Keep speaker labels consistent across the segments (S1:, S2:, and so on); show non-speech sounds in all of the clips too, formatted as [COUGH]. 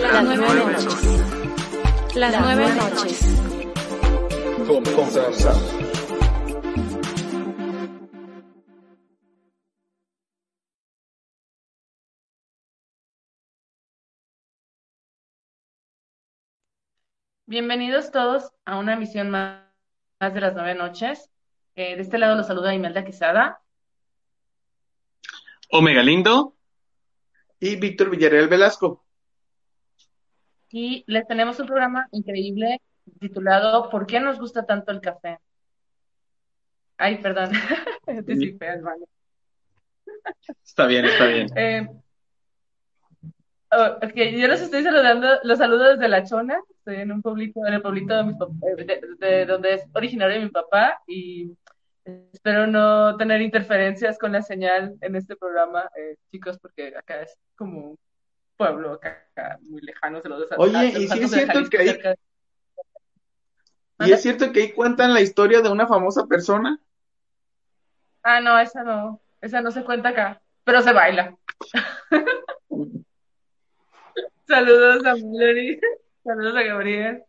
S1: Las nueve noches. Las nueve noches.
S2: Bienvenidos todos a una emisión más más de las nueve noches. Eh, de este lado los saluda Imelda Quesada.
S3: Omega Lindo.
S4: Y Víctor Villarreal Velasco.
S2: Y les tenemos un programa increíble titulado ¿Por qué nos gusta tanto el café? Ay, perdón. [LAUGHS]
S3: Está bien, está bien. [LAUGHS]
S2: Eh, Oh, yo los estoy saludando, los saludo desde La Chona, estoy en un pueblito, en el pueblito de, mi eh, de, donde es originario de mi papá y espero no tener interferencias con la señal en este programa, eh, chicos, porque acá es como un pueblo acá, muy lejano. Se los
S4: Oye, y sí es cierto que ahí... ¿Y es cierto que ahí cuentan la historia de una famosa persona?
S2: Ah, no, esa no, esa no se cuenta acá, pero se baila. [LAUGHS] Saludos a Melody. Saludos a Gabriel.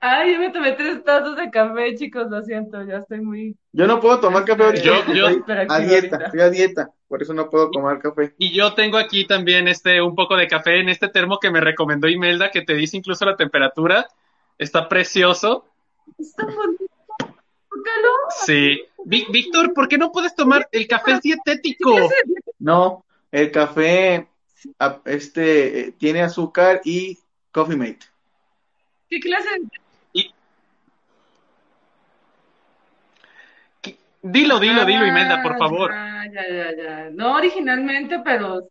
S2: Ay, yo me tomé tres tazas de café, chicos, lo siento, ya estoy muy...
S4: Yo no puedo tomar café ahorita.
S3: Yo, yo...
S4: Estoy a dieta, estoy a dieta, por eso no puedo tomar café.
S3: Y yo tengo aquí también este, un poco de café en este termo que me recomendó Imelda, que te dice incluso la temperatura. Está precioso.
S2: Está bonito. ¿Por qué no?
S3: Sí. Víctor, ¿por qué no puedes tomar? El café dietético.
S4: No, el café este eh, tiene azúcar y Coffee Mate.
S2: ¿Qué clase
S3: y... Dilo, dilo, dilo, Imelda, por favor.
S2: Ya, ya, ya, ya. No originalmente, pero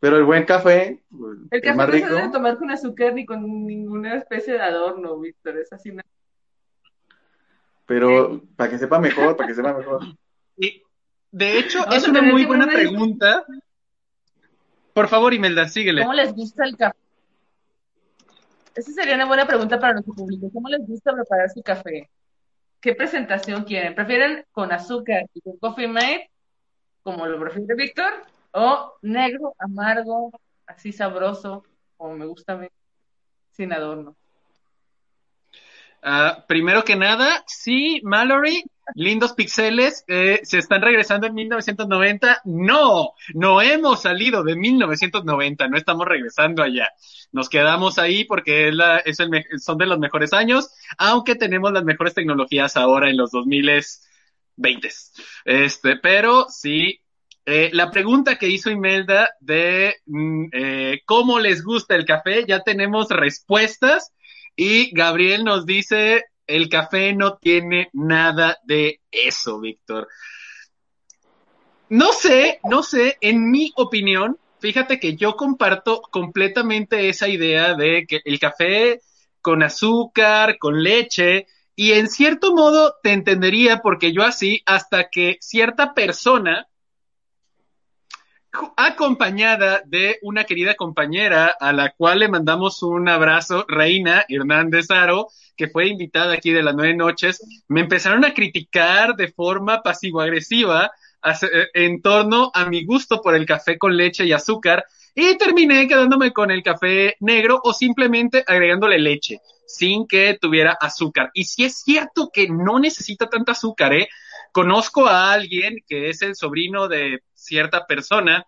S4: Pero el buen café.
S2: Pues, el café no se debe tomar con azúcar ni con ninguna especie de adorno, Víctor. Es así.
S4: Pero para que sepa mejor, para que sepa mejor.
S3: Y, de hecho, es una muy buena pregunta. Por favor, Imelda, síguele.
S2: ¿Cómo les gusta el café? Esa sería una buena pregunta para nuestro público. ¿Cómo les gusta preparar su café? ¿Qué presentación quieren? ¿Prefieren con azúcar y con coffee mate, como lo prefiere Víctor? ¿O negro, amargo, así sabroso, como me gusta a mí, sin adorno?
S3: Uh, primero que nada, sí, Mallory, lindos pixeles, eh, se están regresando en 1990. No, no hemos salido de 1990, no estamos regresando allá. Nos quedamos ahí porque es la, es el, son de los mejores años, aunque tenemos las mejores tecnologías ahora en los 2020. Este, pero sí, eh, la pregunta que hizo Imelda de mm, eh, cómo les gusta el café, ya tenemos respuestas. Y Gabriel nos dice, el café no tiene nada de eso, Víctor. No sé, no sé, en mi opinión, fíjate que yo comparto completamente esa idea de que el café con azúcar, con leche, y en cierto modo te entendería porque yo así, hasta que cierta persona acompañada de una querida compañera a la cual le mandamos un abrazo, Reina Hernández Aro, que fue invitada aquí de las nueve noches, me empezaron a criticar de forma pasivo-agresiva eh, en torno a mi gusto por el café con leche y azúcar y terminé quedándome con el café negro o simplemente agregándole leche sin que tuviera azúcar. Y si es cierto que no necesita tanta azúcar, ¿eh? Conozco a alguien que es el sobrino de cierta persona,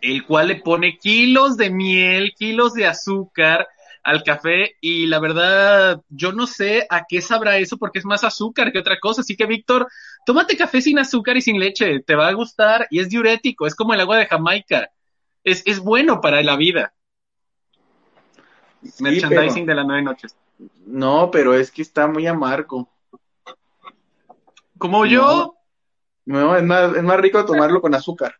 S3: el cual le pone kilos de miel, kilos de azúcar al café y la verdad yo no sé a qué sabrá eso porque es más azúcar que otra cosa. Así que Víctor, tómate café sin azúcar y sin leche, te va a gustar y es diurético, es como el agua de Jamaica. Es, es bueno para la vida. Merchandising de las nueve noches.
S4: No, pero es que está muy amargo.
S3: Como yo.
S4: No, es, más, es más rico tomarlo con azúcar.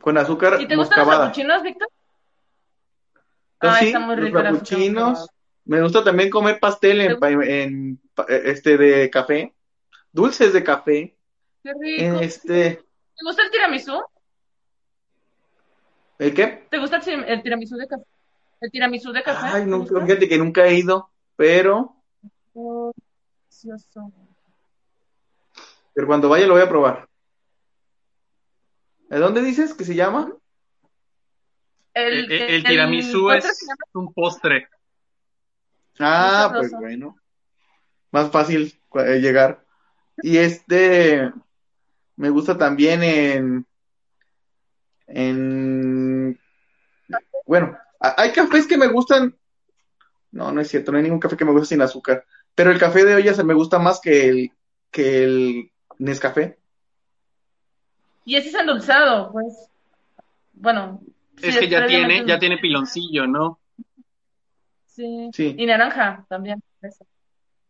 S4: Con azúcar.
S2: ¿Y te gustan los capuchinos, Víctor?
S4: Pues ah, sí, muy los capuchinos. Me gusta también comer pastel en, este de café. Dulces de café.
S2: Qué rico.
S4: Este...
S2: ¿Te gusta el tiramisú?
S4: ¿El qué?
S2: ¿Te gusta el, tiramisú de café? ¿El tiramisú de café?
S4: Ay, no, fíjate que nunca he ido, pero.
S2: Oh, delicioso.
S4: Pero cuando vaya lo voy a probar. ¿De dónde dices que se llama?
S3: El, el, tiramisú es un postre.
S4: Ah, pues bueno. Más fácil eh, llegar. Y este me gusta también en en bueno, hay cafés que me gustan. No, no es cierto, no hay ningún café que me guste sin azúcar. Pero el café de olla se me gusta más que el que el Nescafé.
S2: Y ese es endulzado, pues. Bueno.
S3: Es que ya tiene, ya tiene piloncillo, ¿no?
S2: Sí. Y naranja también.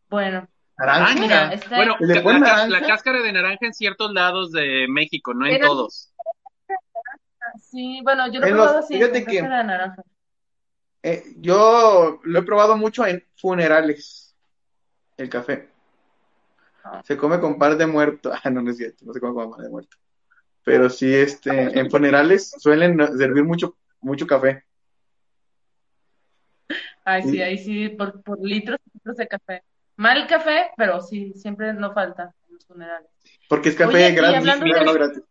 S2: Bueno.
S4: Naranja.
S3: Este bueno, la, cáscara de naranja en ciertos lados de México, no en todos.
S2: Sí, bueno, yo lo he probado así, fíjate que, de naranja.
S4: Eh, yo lo he probado mucho en funerales, el café. Ah. Se come con par de muertos. [LAUGHS] Ah, no, no es cierto, no se come con par de muertos. Pero sí, este, en funerales suelen servir mucho, mucho café.
S2: Ay, sí, ahí sí, por, por litros y litros de café. Mal café, pero sí, siempre no falta en los funerales.
S4: Porque es café gratis, no gratis.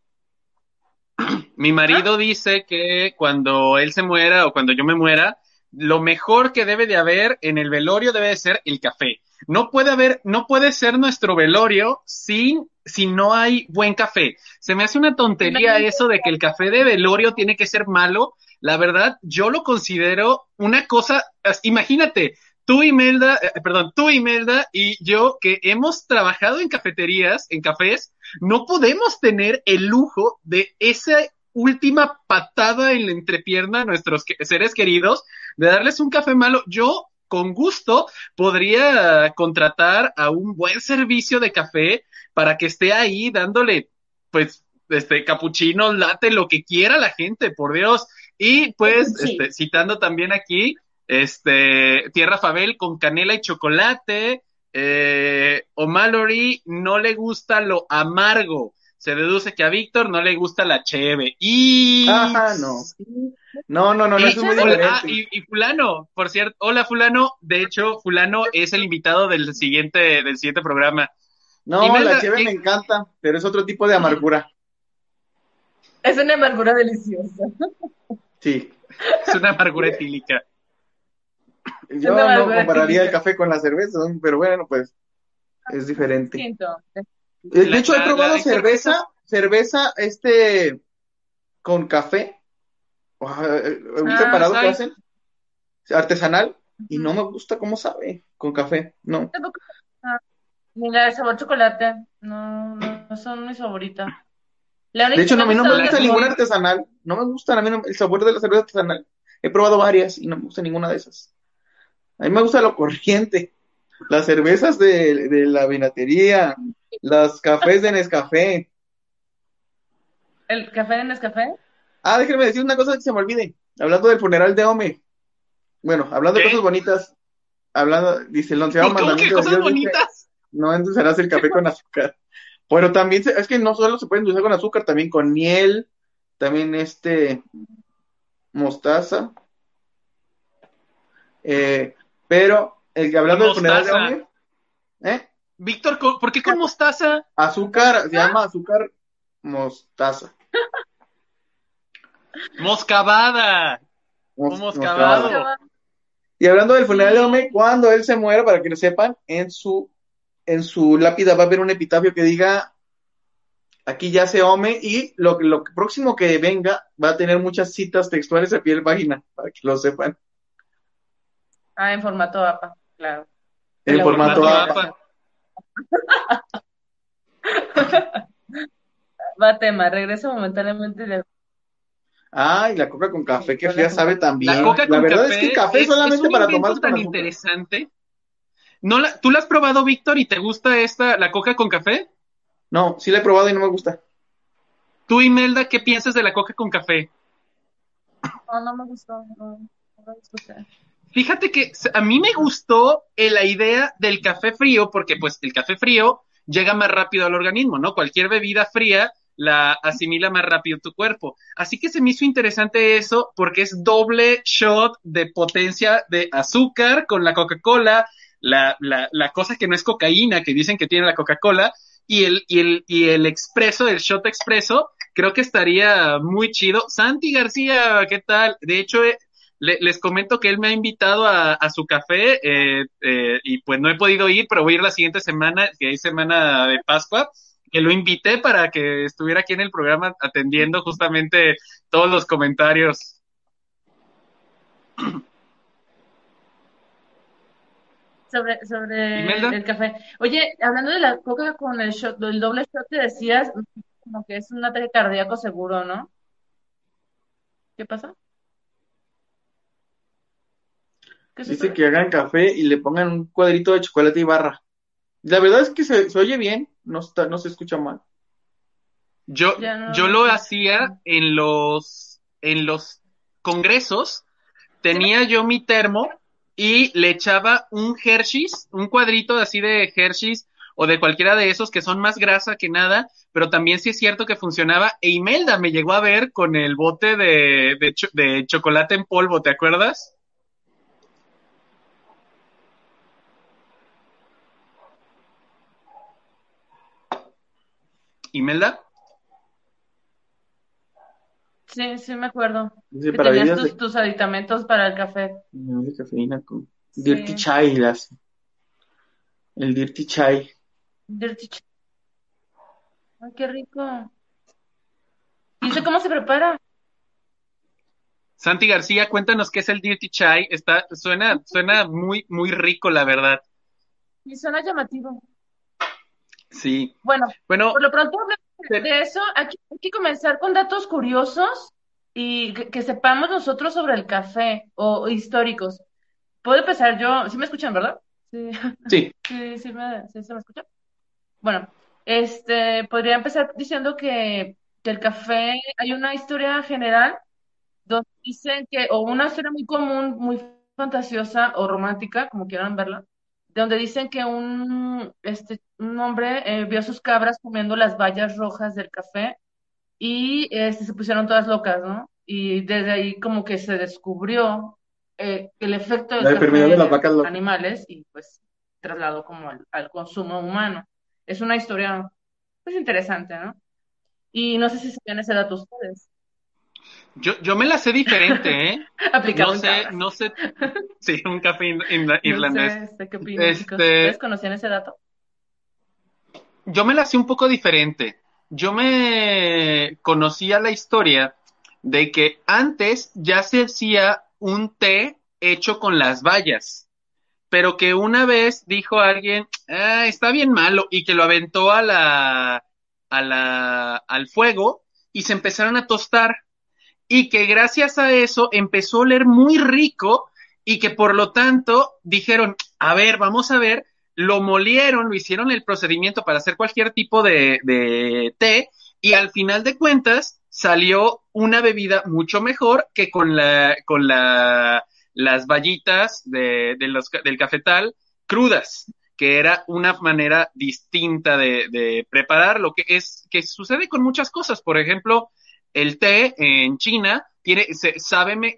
S4: [CLEARS THROAT]
S3: Mi marido dice que cuando él se muera o cuando yo me muera, lo mejor que debe de haber en el velorio debe ser el café. No puede haber, no puede ser nuestro velorio sin, si no hay buen café. Se me hace una tontería eso de que el café de velorio tiene que ser malo. La verdad, yo lo considero una cosa, imagínate, tú Imelda, eh, perdón, tú Imelda y yo que hemos trabajado en cafeterías, en cafés, no podemos tener el lujo de esa última patada en la entrepierna a nuestros seres queridos, de darles un café malo. Yo, con gusto, podría contratar a un buen servicio de café para que esté ahí dándole, pues, este, capuchino, late, lo que quiera la gente, por Dios. Y pues, este, citando también aquí, este, Tierra Fabel con canela y chocolate, eh, o Mallory no le gusta lo amargo. Se deduce que a Víctor no le gusta la cheve. Y.
S4: Ajá, no. No, no, no, no es muy diferente.
S3: Ah, y, Fulano, por cierto. Hola, Fulano. De hecho, Fulano es el invitado del siguiente, del siguiente programa.
S4: No, la cheve me encanta, pero es otro tipo de amargura.
S2: Es una amargura deliciosa.
S4: Sí.
S3: Es una amargura etílica.
S4: Yo no compararía el café con la cerveza, pero bueno, pues es diferente. Eh, de hecho, he probado cerveza, cerveza, este, con café, un ah, que hacen, artesanal, y no me gusta cómo sabe con café, no.
S2: Mira, el sabor chocolate, no, no son mi favorita.
S4: De hecho, no, a mí no me gusta ninguna artesanal, no me gusta a mí el sabor de la cerveza artesanal. He probado varias y no me gusta ninguna de esas. A mí me gusta lo corriente. Las cervezas de, la vinatería, los cafés de Nescafé.
S2: ¿El café de Nescafé?
S4: Ah, déjenme decir una cosa que se me olvide. Hablando del funeral de Ome. Bueno, hablando de cosas bonitas. Hablando, dice el onceavo
S3: mandamiento. ¿Qué cosas bonitas?
S4: no endulzarás el café con azúcar. Bueno, también es que no solo se puede endulzar con azúcar, también con miel, también este mostaza. Eh, pero, el hablando del funeral de hombre, ¿eh?
S3: Víctor, ¿por qué con [LAUGHS] mostaza?
S4: Azúcar, se llama azúcar mostaza. [LAUGHS]
S3: Moscabada. moscabado.
S4: Y hablando del funeral de Ome, cuando él se muera, para que lo sepan, en su, en su lápida va a haber un epitafio que diga aquí ya se Ome y lo, lo próximo que venga va a tener muchas citas textuales a piel página, para que lo sepan.
S2: Ah, en formato APA, claro.
S4: En, formato, APA. [LAUGHS]
S2: Va tema, regreso momentáneamente de...
S4: Ay, la coca con café, que fría sabe también. La coca con verdad es que café es, solamente para tomar
S3: tan interesante. ¿No la, ¿Tú la has probado, Víctor, y te gusta esta, la coca con café?
S4: No, sí la he probado y no me gusta.
S3: Tú, Imelda, ¿qué piensas de la coca con café?
S2: No, no me gustó, no, no me
S3: Fíjate que a mí me gustó eh, la idea del café frío, porque pues el café frío llega más rápido al organismo, ¿no? Cualquier bebida fría la asimila más rápido tu cuerpo. Así que se me hizo interesante eso porque es doble shot de potencia de azúcar con la Coca-Cola, la, la, la cosa que no es cocaína que dicen que tiene la Coca-Cola y el, y el, y el expreso, el shot expreso creo que estaría muy chido. Santi García, ¿qué tal? De hecho, eh, les comento que él me ha invitado a, su café eh, eh, y pues no he podido ir, pero voy a ir la siguiente semana, que es semana de Pascua, que lo invité para que estuviera aquí en el programa atendiendo justamente todos los comentarios.
S2: Sobre, sobre el café. Oye, hablando de la coca con el shot, el doble shot que decías, como que es un ataque cardíaco seguro, ¿no? ¿Qué pasa?
S4: Dice que hagan café y le pongan un cuadrito de chocolate y barra. La verdad es que se, oye bien, no, está, no se escucha mal.
S3: Yo, yo lo hacía en los, en los congresos, tenía yo mi termo y le echaba un Hershey's, un cuadrito así de Hershey's o de cualquiera de esos que son más grasa que nada, pero también sí es cierto que funcionaba. E Imelda me llegó a ver con el bote de, de chocolate en polvo, ¿te acuerdas? Imelda.
S2: Sí, sí me acuerdo. que tenías tus, aditamentos para el café.
S4: De cafeína con Dirty Chai las... El Dirty Chai.
S2: Dirty Chai. Ay, qué rico. ¿Y sé cómo se prepara?
S3: Santi García, cuéntanos qué es el Dirty Chai. Está, suena, suena muy, muy rico, la verdad.
S2: Y suena llamativo.
S3: Sí.
S2: Bueno, bueno por lo pronto de eso, aquí hay que comenzar con datos curiosos y que, sepamos nosotros sobre el café o, históricos. Puedo empezar yo, ¿sí me escuchan, verdad?
S4: Sí.
S2: Sí, [LAUGHS] sí, sí, me, sí se me escucha. Bueno, este, podría empezar diciendo que, que el café, hay una historia general donde dicen que, o una historia muy común, muy fantasiosa o romántica, como quieran verla, donde dicen que un, este, un hombre eh, vio a sus cabras comiendo las bayas rojas del café y este, se pusieron todas locas, ¿no? Y desde ahí como que se descubrió eh, el efecto del café de las vacas animales y pues trasladó como al, consumo humano. Es una historia pues interesante, ¿no? Y no sé si sabían ese dato ustedes.
S3: Yo, yo me la sé diferente, ¿eh? [LAUGHS] no sé, no sé. Sí, un café irlandés.
S2: No sé, ¿qué opinas, este, ¿Ustedes conocían ese dato?
S3: Yo me la sé un poco diferente. Yo me conocía la historia de que antes ya se hacía un té hecho con las bayas, pero que una vez dijo alguien, ah, está bien malo, y que lo aventó a la, a la, al fuego y se empezaron a tostar y que gracias a eso empezó a oler muy rico y que por lo tanto dijeron, a ver, vamos a ver, lo molieron, lo hicieron el procedimiento para hacer cualquier tipo de, de té y al final de cuentas salió una bebida mucho mejor que con la, con la, las vallitas de, de del cafetal crudas que era una manera distinta de, de preparar lo que es, que sucede con muchas cosas. Por ejemplo, el té en China tiene, se, sabe,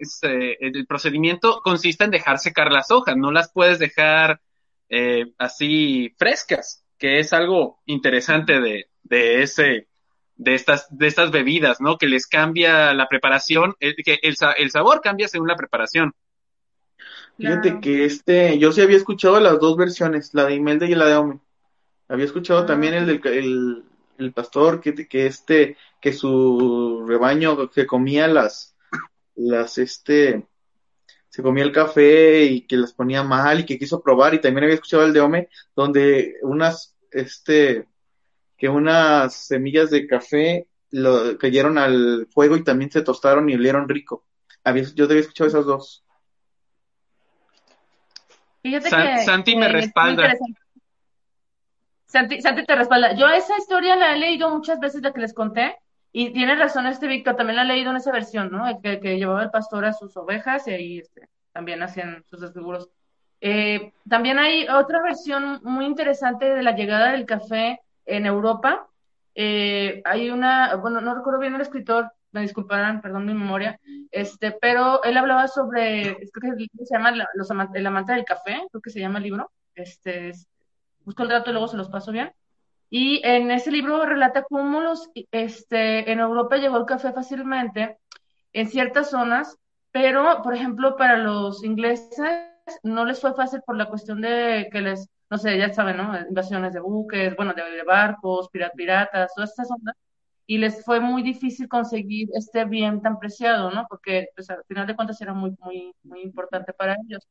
S3: el procedimiento consiste en dejar secar las hojas, no las puedes dejar eh, así frescas, que es algo interesante de, de ese, de estas, de estas bebidas, ¿no? Que les cambia la preparación, eh, que el, el sabor cambia según la preparación.
S4: Fíjate que este, yo sí había escuchado las dos versiones, la de Imelda y la de Ome. Había escuchado ah, también el del el, el pastor que, que este, que su rebaño que comía las, las, este, se comía el café y que las ponía mal y que quiso probar y también había escuchado el de Ome donde unas, este, que unas semillas de café lo, cayeron al fuego y también se tostaron y olieron rico. Había, yo te había escuchado esas dos.
S3: Santi me respalda.
S2: Santi, te respalda. Yo esa historia la he leído muchas veces, la que les conté, y tiene razón este Víctor, también la he leído en esa versión, ¿no? El que, llevaba el pastor a sus ovejas y ahí este, también hacían sus desfiguros. Eh, también hay otra versión muy interesante de la llegada del café en Europa. Eh, hay una, bueno, no recuerdo bien el escritor, me disculparán, perdón mi memoria, este, pero él hablaba sobre, creo que se llama los, El amante del café, creo que se llama el libro, este, busco el dato y luego se los paso bien. Y en ese libro relata cómo los, este, en Europa llegó el café fácilmente en ciertas zonas, pero, por ejemplo, para los ingleses no les fue fácil por la cuestión de que les, no sé, ya saben, ¿no? Invasiones de buques, bueno, de, barcos, piratas, todas estas zonas, y les fue muy difícil conseguir este bien tan preciado, ¿no? Porque, pues, al final de cuentas era muy, muy, muy importante para ellos.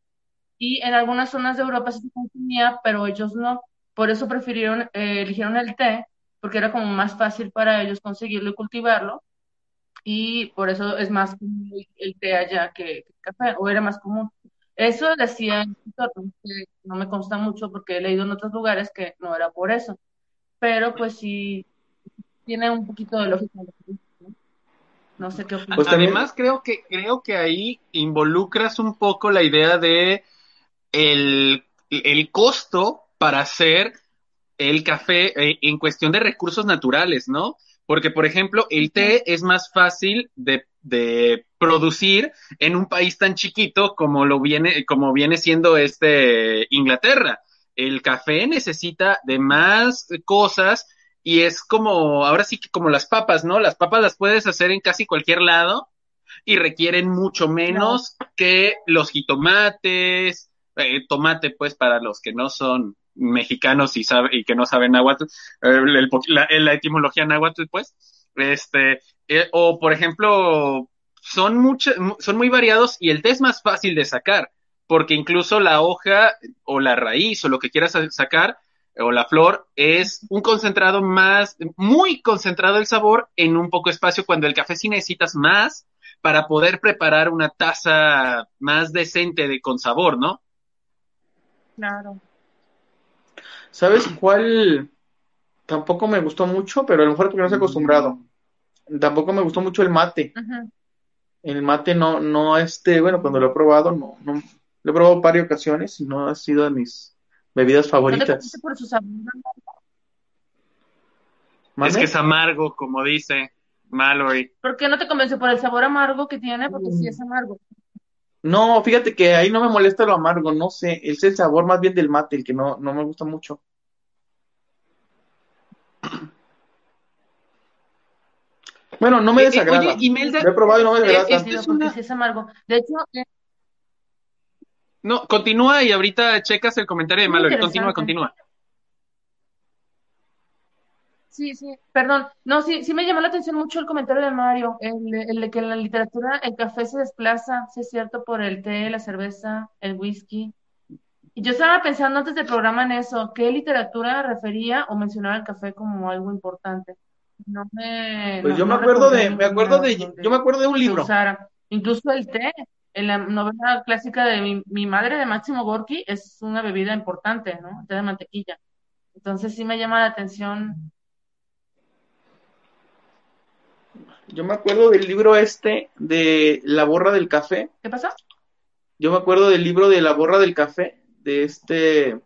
S2: Y en algunas zonas de Europa se consumía, pero ellos no. Por eso prefirieron, eh, eligieron el té, porque era como más fácil para ellos conseguirlo y cultivarlo. Y por eso es más común el té allá que, el café, o era más común. Eso decía que no me consta mucho porque he leído en otros lugares que no era por eso. Pero pues sí, tiene un poquito de lógica. ¿no? sé qué opinas.
S3: Pues además creo que, creo que ahí involucras un poco la idea de el, el costo para hacer el café eh, en cuestión de recursos naturales, ¿no? Porque, por ejemplo, el té es más fácil de, de, producir en un país tan chiquito como lo viene, como viene siendo este Inglaterra. El café necesita de más cosas y es como, ahora sí que como las papas, ¿no? Las papas las puedes hacer en casi cualquier lado y requieren mucho menos que los jitomates, eh, tomate, pues, para los que no son mexicanos y, sabe, y que no saben náhuatl, la, etimología náhuatl, pues, este, eh, o por ejemplo, son, muchos son muy variados y el té es más fácil de sacar, porque incluso la hoja o la raíz o lo que quieras sacar, o la flor, es un concentrado más, muy concentrado el sabor en un poco espacio, cuando el café sí necesitas más para poder preparar una taza más decente de con sabor, ¿no?
S2: Claro.
S4: ¿Sabes cuál? Tampoco me gustó mucho, pero a lo mejor porque no se acostumbrado. Tampoco me gustó mucho el mate. El mate no, no, este, bueno, cuando lo he probado, no, no, lo he probado varias ocasiones y no ha sido de mis bebidas favoritas.
S2: ¿No por
S3: Es que es amargo, como dice Mallory.
S2: ¿Por qué no te convence por el sabor amargo que tiene? Porque sí es amargo.
S4: No, fíjate que ahí no me molesta lo amargo, no sé, es el sabor más bien del mate, el que no, no me gusta mucho. [CLEARS THROAT] Bueno, no me eh, eh, desagrada. Oye, Imelda, lo he probado y no me desagrada.
S2: Es, es, una... es amargo. De hecho, eh...
S3: no, continúa y ahorita checas el comentario de Mallory. Continúa, continúa.
S2: Sí, sí, perdón. No, sí, sí me llamó la atención mucho el comentario de Mario, el, de que en la literatura el café se desplaza, sí es cierto, por el té, la cerveza, el whisky. Y yo estaba pensando antes del programa en eso, ¿qué literatura refería o mencionaba el café como algo importante? No me.
S4: Pues yo me acuerdo de, me acuerdo de, yo me acuerdo de un libro.
S2: Incluso el té, en la novela clásica de mi, mi madre de Máximo Gorki es una bebida importante, ¿no? té de mantequilla. Entonces sí me llama la atención
S4: Yo me acuerdo del libro este de La borra del café.
S2: ¿Qué pasó?
S4: Yo me acuerdo del libro de La borra del café, de este...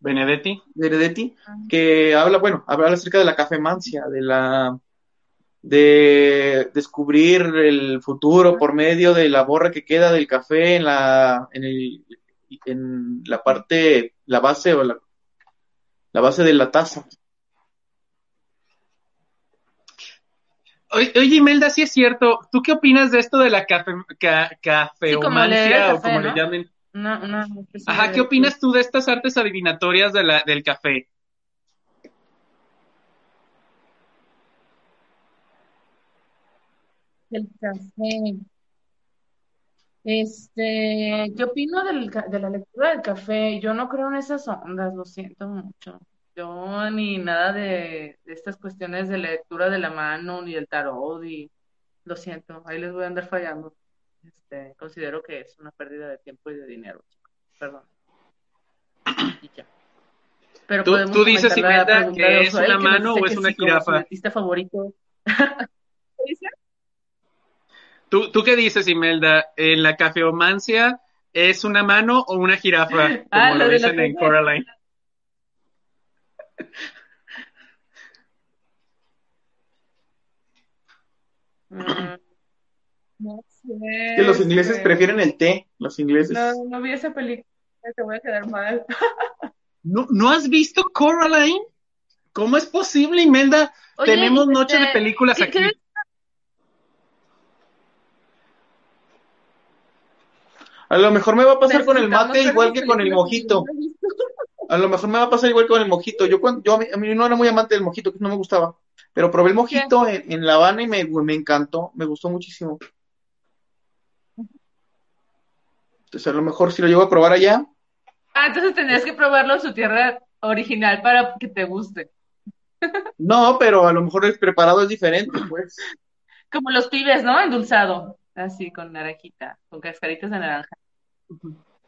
S3: Benedetti.
S4: Benedetti, que habla, bueno, habla acerca de la cafemancia, de la de descubrir el futuro por medio de la borra que queda del café en la en, el, en la parte la base o la, la base de la taza
S3: Oye, Imelda, sí es cierto. ¿Tú qué opinas de esto de la cafe, cafeomancia o como le llamen?
S2: No, no,
S3: Ajá, ¿qué opinas tú de estas artes adivinatorias de la, del café?
S2: El café. Este, ¿qué opino del, de la lectura del café? Yo no creo en esas ondas, lo siento mucho. Yo ni nada de, estas cuestiones de lectura de la mano, ni del tarot, y lo siento, ahí les voy a andar fallando. Este, considero que es una pérdida de tiempo y de dinero, Perdón. [CLEARS THROAT]
S3: Pero ¿Tú, tú dices, Imelda, que es una mano o es una jirafa?
S2: artista favorito. [LAUGHS]
S3: ¿Qué dice? ¿Tú, ¿Tú qué dices, Imelda? ¿En la cafeomancia es una mano o una jirafa? Ah, como lo, dicen en Coraline.
S2: Mm, no sé.
S4: Que los ingleses prefieren el té, los ingleses.
S2: No, no vi esa película, te voy a quedar mal. [LAUGHS]
S3: ¿No, ¿No has visto Coraline? ¿Cómo es posible, Imelda? Tenemos noche de este, películas aquí.
S4: A lo mejor me va a pasar con el mate igual que con el mojito. [LAUGHS] A lo mejor me va a pasar igual con el mojito. Yo, cuando, yo a, mí, no era muy amante del mojito, que no me gustaba. Pero probé el mojito en, La Habana y me, me encantó, me gustó muchísimo. Entonces, a lo mejor si lo llevo a probar allá.
S2: Ah, entonces tendrías que probarlo en su tierra original para que te guste. [LAUGHS]
S4: No, pero a lo mejor el preparado es diferente, pues.
S2: Como los pibes, ¿no? Endulzado, así con naranjita, con cascaritas de naranja.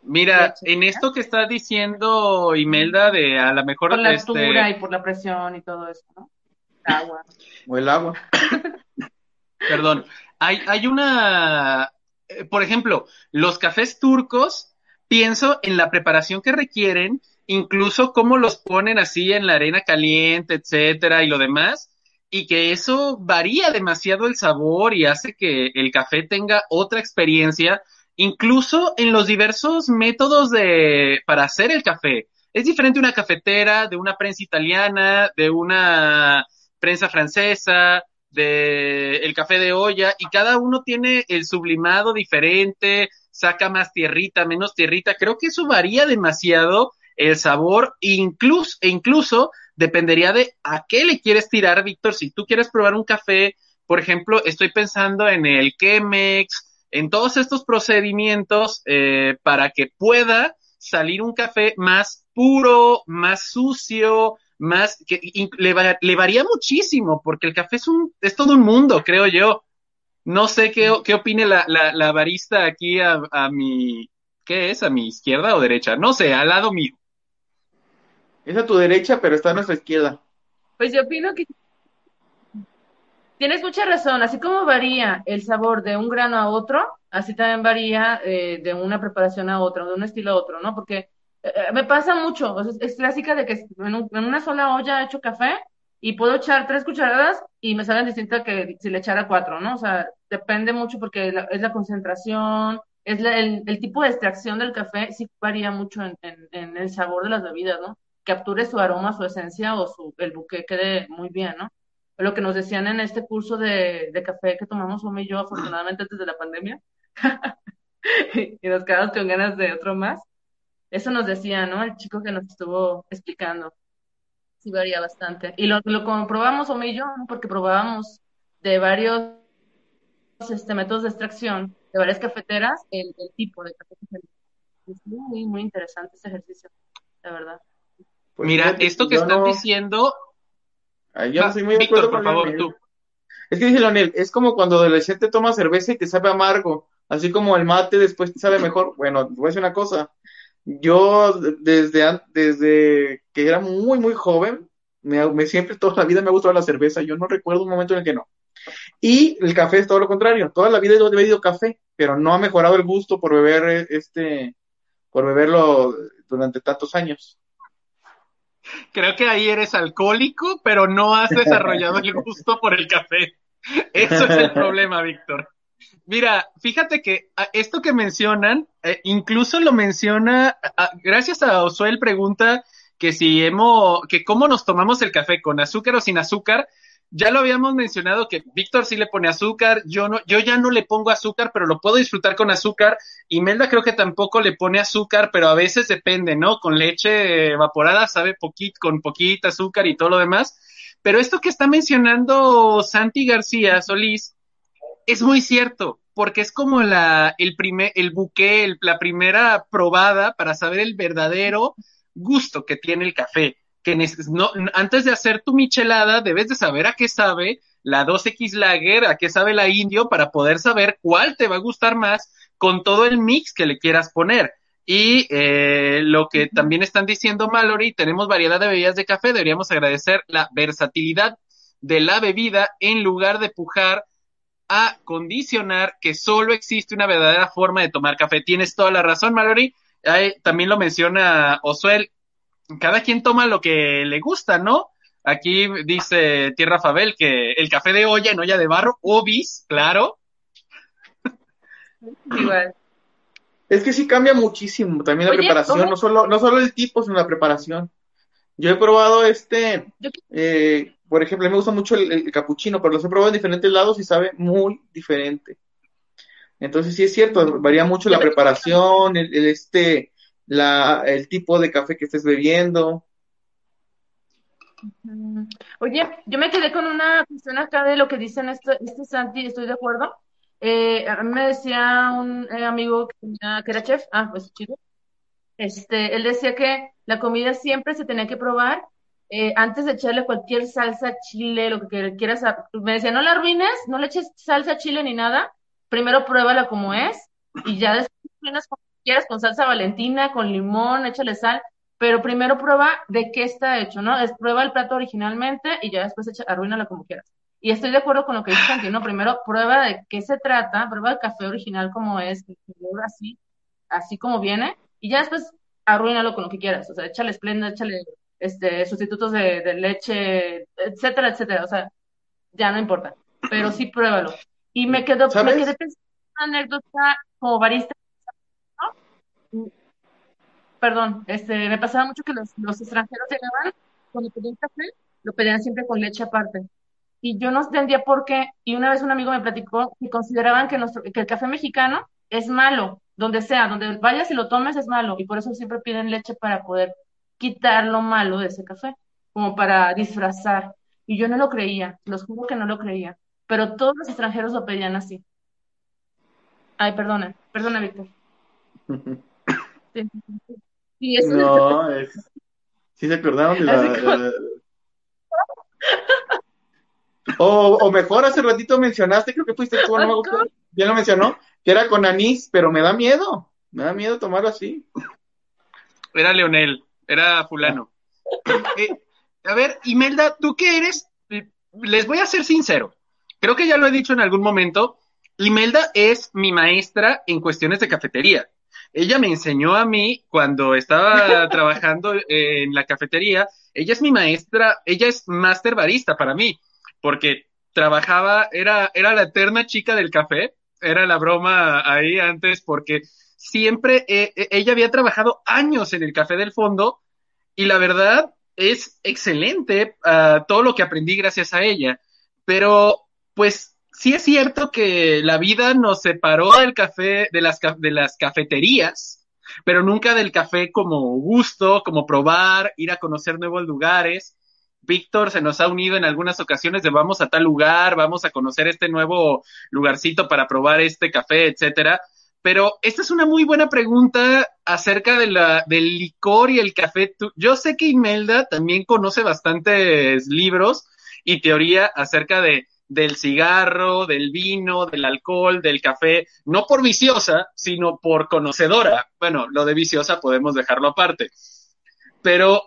S3: Mira, en esto que está diciendo Imelda de a lo mejor...
S2: Por la este... altura y por la presión y todo eso, ¿no? [LAUGHS] El agua.
S4: O el agua. [LAUGHS]
S3: Perdón. Hay, hay una... Eh, por ejemplo, los cafés turcos, pienso en la preparación que requieren, incluso cómo los ponen así en la arena caliente, etcétera, y lo demás, y que eso varía demasiado el sabor y hace que el café tenga otra experiencia incluso en los diversos métodos de, para hacer el café. Es diferente una cafetera, de una prensa italiana, de una prensa francesa, de el café de olla, y cada uno tiene el sublimado diferente, saca más tierrita, menos tierrita. Creo que eso varía demasiado el sabor, incluso, e incluso dependería de a qué le quieres tirar, Víctor. Si tú quieres probar un café, por ejemplo, estoy pensando en el Chemex, en todos estos procedimientos eh, para que pueda salir un café más puro, más sucio, más que le, varía muchísimo, porque el café es un, es todo un mundo, creo yo. No sé qué, qué opine la, la, barista aquí a, a, mi, ¿qué es? ¿A mi izquierda o derecha? No sé, al lado mío.
S4: Es a tu derecha, pero está a nuestra izquierda.
S2: Pues yo opino que Tienes mucha razón, así como varía el sabor de un grano a otro, así también varía eh, de una preparación a otra, de un estilo a otro, ¿no? Porque eh, eh, me pasa mucho, es, clásica de que en, una sola olla he hecho café y puedo echar tres cucharadas y me salen distintas que si le echara cuatro, ¿no? O sea, depende mucho porque es la concentración, es el, tipo de extracción del café, sí varía mucho en, en, el sabor de las bebidas, ¿no? Capture su aroma, su esencia o su, el buque quede muy bien, ¿no? Lo que nos decían en este curso de, café que tomamos Omar y yo, afortunadamente antes de la pandemia, [LAUGHS] y nos quedamos con ganas de otro más. Eso nos decía, ¿no? El chico que nos estuvo explicando. Sí, varía bastante. Y lo, lo comprobamos Omar y yo, porque probábamos de varios este, métodos de extracción, de varias cafeteras, el, tipo de café que se Es muy, muy interesante ese ejercicio, la verdad.
S3: Pues Mira, esto que están diciendo
S4: yo no soy muy de acuerdo por favor, tú. Es que dice Leonel, es como cuando adolescente toma cerveza y te sabe amargo, así como el mate después te sabe mejor. Bueno, voy a decir una cosa. Yo desde, desde que era muy, muy joven, me, siempre toda la vida me ha gustado la cerveza. Yo no recuerdo un momento en el que no. Y el café es todo lo contrario. Toda la vida he bebido café, pero no ha mejorado el gusto por beber este, por beberlo durante tantos años.
S3: Creo que ahí eres alcohólico, pero no has desarrollado el gusto por el café. Eso es el problema, Víctor. Mira, fíjate que ah, esto que mencionan, eh, incluso lo menciona, ah, gracias a Osuel pregunta que si hemos, que cómo nos tomamos el café, con azúcar o sin azúcar, ya lo habíamos mencionado que Víctor sí le pone azúcar, yo no, yo ya no le pongo azúcar, pero lo puedo disfrutar con azúcar. Y Melda creo que tampoco le pone azúcar, pero a veces depende, ¿no? Con leche evaporada sabe poquito, con poquita azúcar y todo lo demás. Pero esto que está mencionando Santi García Solís es muy cierto, porque es como la, el primer, el buque, la primera probada para saber el verdadero gusto que tiene el café que no, antes de hacer tu michelada debes de saber a qué sabe la 2X Lager, a qué sabe la Indio, para poder saber cuál te va a gustar más con todo el mix que le quieras poner. Y eh, lo que también están diciendo Mallory, tenemos variedad de bebidas de café, deberíamos agradecer la versatilidad de la bebida en lugar de pujar a condicionar que solo existe una verdadera forma de tomar café. Tienes toda la razón, Mallory. también lo menciona Osuel, cada quien toma lo que le gusta, ¿no? Aquí dice Tierra Fabel que el café de olla en olla de barro, obis, claro.
S2: Igual.
S4: Es que sí cambia muchísimo también la preparación, no solo, no solo el tipo, sino la preparación. Yo he probado este, eh, por ejemplo, me gusta mucho el, el, capuchino, pero los he probado en diferentes lados y sabe muy diferente. Entonces sí es cierto, varía mucho la preparación, el, este, la, el tipo de café que estés bebiendo.
S2: Oye, yo me quedé con una cuestión acá de lo que dicen este, este Santi, estoy de acuerdo. Eh, me decía un eh, amigo que, era chef, ah, pues chido, este, él decía que la comida siempre se tenía que probar eh, antes de echarle cualquier salsa, chile, lo que quieras. Me decía, no la arruines, no le eches salsa, chile ni nada. Primero pruébala como es y ya después quieras con salsa valentina, con limón, échale sal. Pero primero prueba de qué está hecho, ¿no? Es prueba el plato originalmente y ya después echa, arruínalo como quieras. Y estoy de acuerdo con lo que dice Santi, ¿no? Primero prueba de qué se trata, prueba el café original como es, así, así como viene, y ya después arruínalo con lo que quieras, o sea, échale esplenda, échale este, sustitutos de, leche, etcétera, etcétera, o sea, ya no importa, pero sí pruébalo. Y me quedo, me quedé pensando una anécdota como barista. Perdón, este, me pasaba mucho que los, los extranjeros llegaban, cuando pedían café, lo pedían siempre con leche aparte. Y yo no entendía por qué, y una vez un amigo me platicó que consideraban que, nuestro, que el café mexicano es malo, donde sea, donde vayas y lo tomes es malo, y por eso siempre piden leche para poder quitar lo malo de ese café, como para disfrazar. Y yo no lo creía, los juro que no lo creía, pero todos los extranjeros lo pedían así. Ay, perdona, perdona, Víctor.
S4: Sí, no, es... sí se acordaron de la... O, o, mejor, hace ratito mencionaste, creo que fuiste tú, no me gustó, ya lo mencionó, que era con anís, pero me da miedo, me da miedo tomarlo así.
S3: Era Leonel, era fulano. [LAUGHS] Eh, a ver, Imelda, ¿tú qué eres? Les voy a ser sincero, creo que ya lo he dicho en algún momento, Imelda es mi maestra en cuestiones de cafetería. Ella me enseñó a mí cuando estaba [LAUGHS] trabajando en la cafetería, ella es mi maestra, ella es máster barista para mí, porque trabajaba, era, era la eterna chica del café, era la broma ahí antes porque siempre eh, eh, ella había trabajado años en el café del fondo y la verdad es excelente uh, todo lo que aprendí gracias a ella. Pero pues sí es cierto que la vida nos separó del café, de las, de las cafeterías, pero nunca del café como gusto, como probar, ir a conocer nuevos lugares. Víctor se nos ha unido en algunas ocasiones de vamos a tal lugar, vamos a conocer este nuevo lugarcito para probar este café, etcétera. Pero esta es una muy buena pregunta acerca de la, del licor y el café. Yo sé que Imelda también conoce bastantes libros y teoría acerca de, del cigarro, del vino, del alcohol, del café, no por viciosa, sino por conocedora. Bueno, lo de viciosa podemos dejarlo aparte. Pero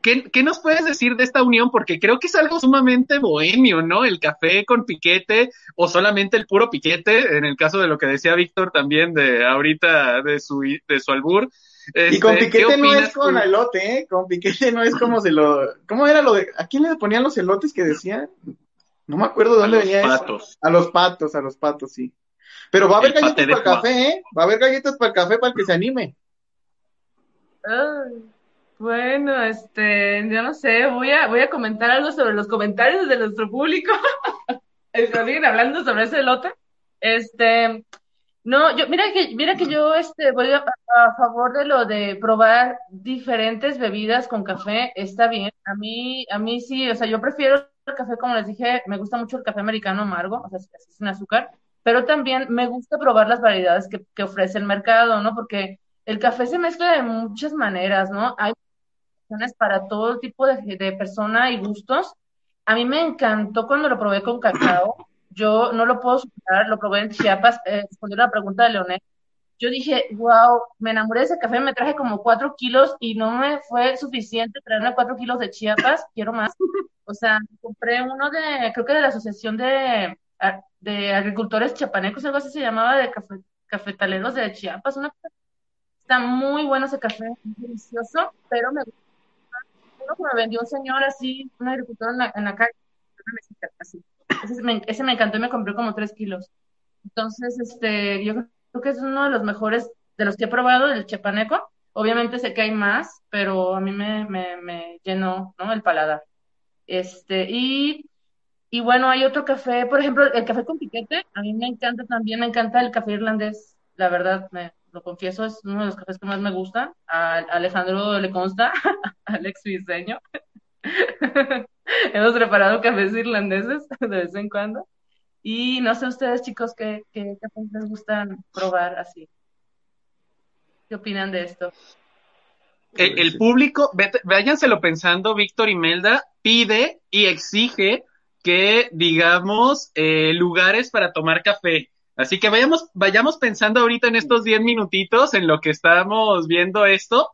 S3: ¿Qué, nos puedes decir de esta unión? Porque creo que es algo sumamente bohemio, ¿no? El café con piquete o solamente el puro piquete, en el caso de lo que decía Víctor también de ahorita de su, de su albur.
S4: y con este, piquete no es con elote, ¿eh? Con piquete no es como se lo... ¿Cómo era lo de... ¿A quién le ponían los elotes que decían? No me acuerdo de dónde venía
S3: patos.
S4: A los patos, a los patos, sí. Pero va a haber galletas para el café, ¿eh? Va a haber galletas para el café para el que se anime.
S2: Bueno, este, yo no sé, voy a, voy a comentar algo sobre los comentarios de nuestro público. [LAUGHS] Están hablando sobre ese lote. Este, no, yo, mira que, mira que yo, este, voy a, favor de lo de probar diferentes bebidas con café, está bien. A mí, a mí sí, o sea, yo prefiero el café, como les dije, me gusta mucho el café americano amargo, o sea, sin azúcar, pero también me gusta probar las variedades que, ofrece el mercado, ¿no? Porque el café se mezcla de muchas maneras, ¿no? Hay para todo tipo de, persona y gustos. A mí me encantó cuando lo probé con cacao. Yo no lo puedo superar, lo probé en Chiapas, eh, respondiendo la pregunta de Leonel. Yo dije, wow, me enamoré de ese café, me traje como cuatro kilos y no me fue suficiente traerme cuatro kilos de Chiapas, quiero más. O sea, compré uno de, creo que de la Asociación de, de Agricultores Chiapanecos, algo así se llamaba, de cafetaleros de Chiapas. Una... Está muy bueno ese café, delicioso, pero me gusta me vendió un señor así, un agricultor en la, en la calle, así. Ese me, encantó y me compré como tres kilos. Entonces, este, yo que es uno de los mejores de los que he probado, el chepaneco. Obviamente sé que hay más, pero a mí me, me, me llenó, ¿no? El paladar. Este, y, y bueno, hay otro café, por ejemplo, el café con piquete, a mí me encanta también, me encanta el café irlandés, la verdad, me, lo confieso, es uno de los cafés que más me gustan. A Alejandro le consta, [LAUGHS] Alex Viseño. [LAUGHS] Hemos preparado cafés irlandeses de vez en cuando. Y no sé ustedes, chicos, qué, qué les gustan probar así. ¿Qué opinan de esto?
S3: El, público, váyanselo pensando, Víctor y Melda, pide y exige que, digamos, eh, lugares para tomar café. Así que vayamos, vayamos pensando ahorita en estos 10 minutitos en lo que estamos viendo esto,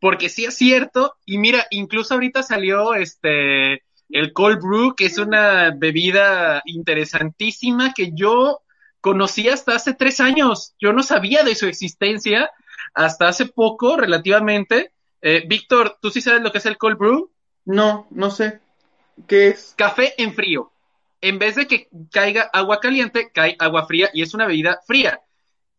S3: porque sí es cierto, y mira, incluso ahorita salió este el cold brew, que es una bebida interesantísima que yo conocí hasta hace tres años. Yo no sabía de su existencia hasta hace poco, relativamente. Eh, Víctor, ¿tú sí sabes lo que es el cold brew?
S4: No, no sé. ¿Qué es?
S3: Café en frío. En vez de que caiga agua caliente, cae agua fría y es una bebida fría.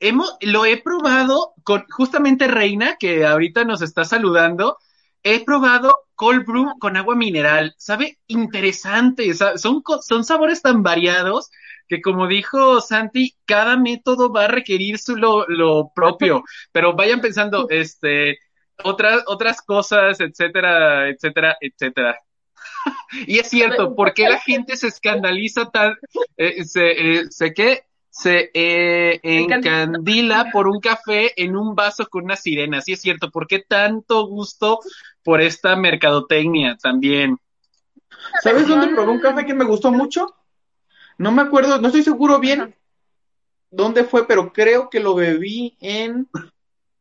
S3: Hemos, lo he probado con justamente Reina, que ahorita nos está saludando. He probado cold brew con agua mineral. Sabe interesante. Son, son sabores tan variados que como dijo Santi, cada método va a requerir su lo, propio, [LAUGHS] pero vayan pensando, este, otras, otras cosas, etcétera, etcétera, etcétera. [LAUGHS] y es cierto, ¿por qué la gente se escandaliza tan, eh, se, eh, se qué? Se eh, encandila por un café en un vaso con una sirena, sí es cierto, ¿por qué tanto gusto por esta mercadotecnia también?
S4: ¿Sabes dónde probé un café que me gustó mucho? No me acuerdo, no estoy seguro bien dónde fue, pero creo que lo bebí en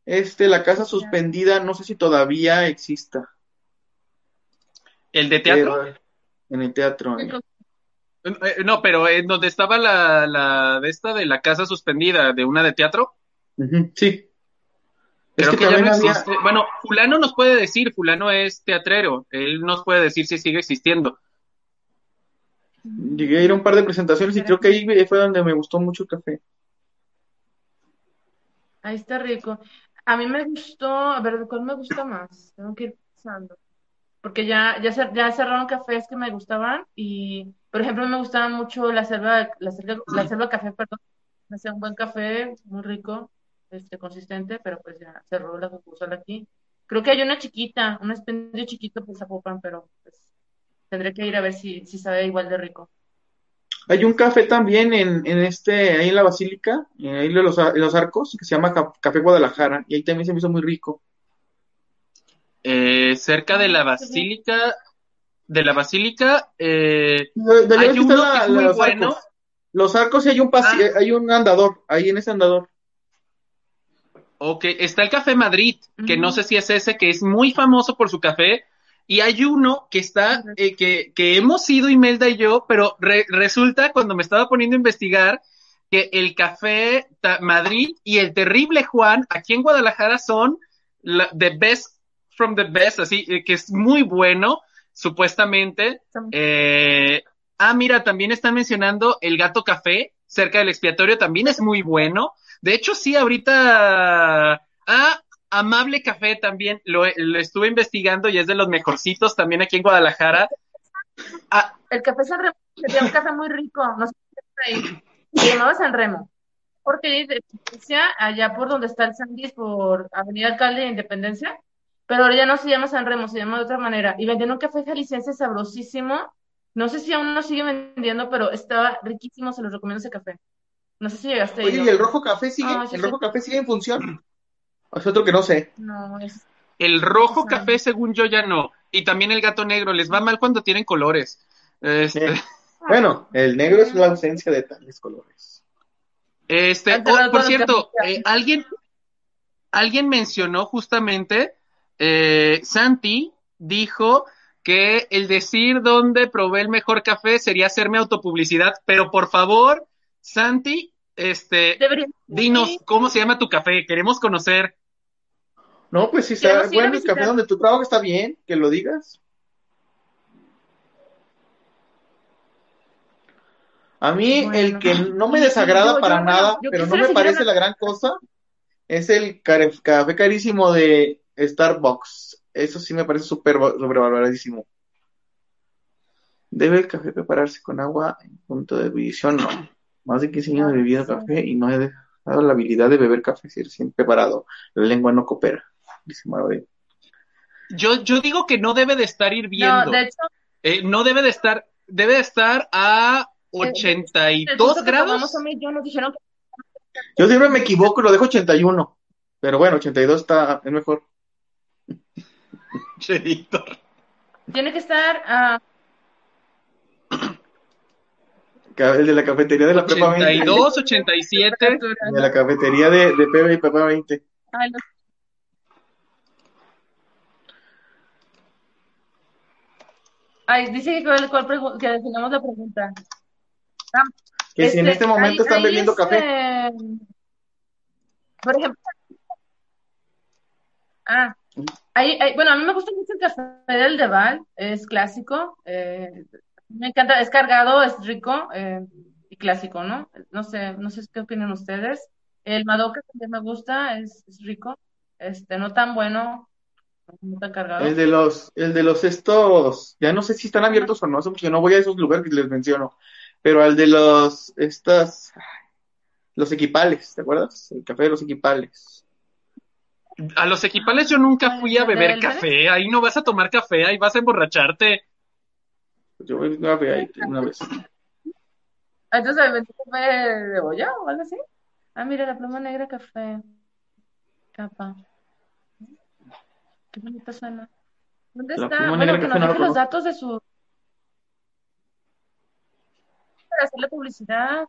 S4: este la casa suspendida, no sé si todavía exista.
S3: ¿El de teatro?
S4: en el teatro. Eh.
S3: Eh, no, pero en donde estaba la, la de esta de la casa suspendida, de una de teatro.
S4: sí.
S3: Creo que, ya no existe. Bueno, fulano nos puede decir, fulano es teatrero, él nos puede decir si sigue existiendo.
S4: Llegué a ir a un par de presentaciones y creo que ahí fue donde me gustó mucho el café.
S2: Ahí está rico. A mí me gustó, a ver, ¿cuál me gusta más? Tengo que ir pensando. Porque ya, ya, ya cerraron cafés que me gustaban y, por ejemplo, me gustaba mucho la selva, la selva, la selva café, perdón. Me hacía un buen café, muy rico, este, consistente, pero pues ya cerró la sucursal aquí. Creo que hay una chiquita, un expendio chiquito por Zapopan, pero pues Tendré que ir a ver si, si sabe igual de rico.
S4: Hay un café también en, en este, ahí en la Basílica, ahí en los, en los arcos, que se llama Café Guadalajara, y ahí también se me hizo muy rico.
S3: Eh, cerca de la Basílica, de la Basílica, eh, hay uno que es muy
S4: los
S3: bueno.
S4: Arcos. Los arcos y hay un, ah. hay un andador, ahí en ese andador.
S3: Ok, está el Café Madrid, que no sé si es ese, que es muy famoso por su café, y hay uno que está, eh, que, que, hemos ido Imelda y yo, pero resulta cuando me estaba poniendo a investigar que el Café Madrid y el Terrible Juan aquí en Guadalajara son la, the best from the best, así eh, que es muy bueno, supuestamente. Eh, ah, mira, también están mencionando el Gato Café cerca del expiatorio, también es muy bueno. De hecho, sí, ahorita... Ah, Amable Café también lo, estuve investigando y es de los mejorcitos también aquí en Guadalajara.
S2: Ah, el café San Remo sería un café muy rico, no sé. Se llamaba San Remo. Porque de allá por donde está el Sandis, por Avenida Alcalde de Independencia, pero ahora ya no se llama San Remo, se llama de otra manera. Y vendían un café jalisciense sabrosísimo. No sé si aún no sigue vendiendo, pero estaba riquísimo, se los recomiendo ese café. No sé si llegaste
S4: Oye, ¿y el rojo café sigue? Ah, ¿El rojo café sigue en función? Es otro que no sé.
S2: No, es...
S3: El rojo café, según yo, ya no. Y también el gato negro. Les va mal cuando tienen colores. Este... [LAUGHS]
S4: Bueno, el negro es la ausencia de tales colores.
S3: Este, oh, por cierto, eh, alguien, alguien mencionó justamente, eh, Santi dijo que el decir dónde probé el mejor café sería hacerme autopublicidad, pero por favor, Santi, este, dinos cómo se llama tu café, queremos conocer.
S4: No, pues si está bueno el café donde tu trabajo está bien, que lo digas. A mí el que no. me desagrada para nada, pero no me parece la gran cosa, es el café carísimo de Starbucks. Eso sí me parece súper sobrevaloradísimo. ¿Debe el café prepararse con agua en punto de ebullición? No. Más de 15 años he bebido café y no he dejado la habilidad de beber café recién preparado. La lengua no coopera, dice
S3: Yo, yo digo que no debe de estar hirviendo. No, de hecho. Eh, no debe de estar, debe de estar a 82 grados.
S4: Yo siempre me equivoco y lo dejo 81. Pero bueno, 82 está, es mejor. [LAUGHS]
S2: Tiene que estar a
S4: el de la cafetería de la Prepa
S3: 20. 82, 87.
S4: De la cafetería de, de Pepe y Prepa 20.
S2: Ay, dice que, cuál, cuál que definamos la pregunta.
S4: Ah, que si en este, este momento están bebiendo café.
S2: Por ejemplo. Ah, bueno, a mí me gusta mucho el café del Deval, es clásico. Eh, me encanta, es cargado, es rico eh, y clásico, ¿no? No sé, no sé qué opinan ustedes. El Madoka también me gusta, es, rico, este, no tan bueno, no tan cargado.
S4: El de los, el de los estos, ya no sé si están abiertos o no, no voy a esos lugares que les menciono, pero al de los, estas, los equipales, ¿te acuerdas? El café de los equipales.
S3: A los equipales yo nunca fui a beber café, ahí no vas a tomar café, ahí vas a emborracharte.
S4: Yo voy a ver ahí una vez.
S2: Entonces, ¿me café de boya o algo así? Ah, mira, la pluma negra café. Capa. Qué bonita suena. ¿Dónde está? Bueno, que nos deje los datos de su. Para hacerle publicidad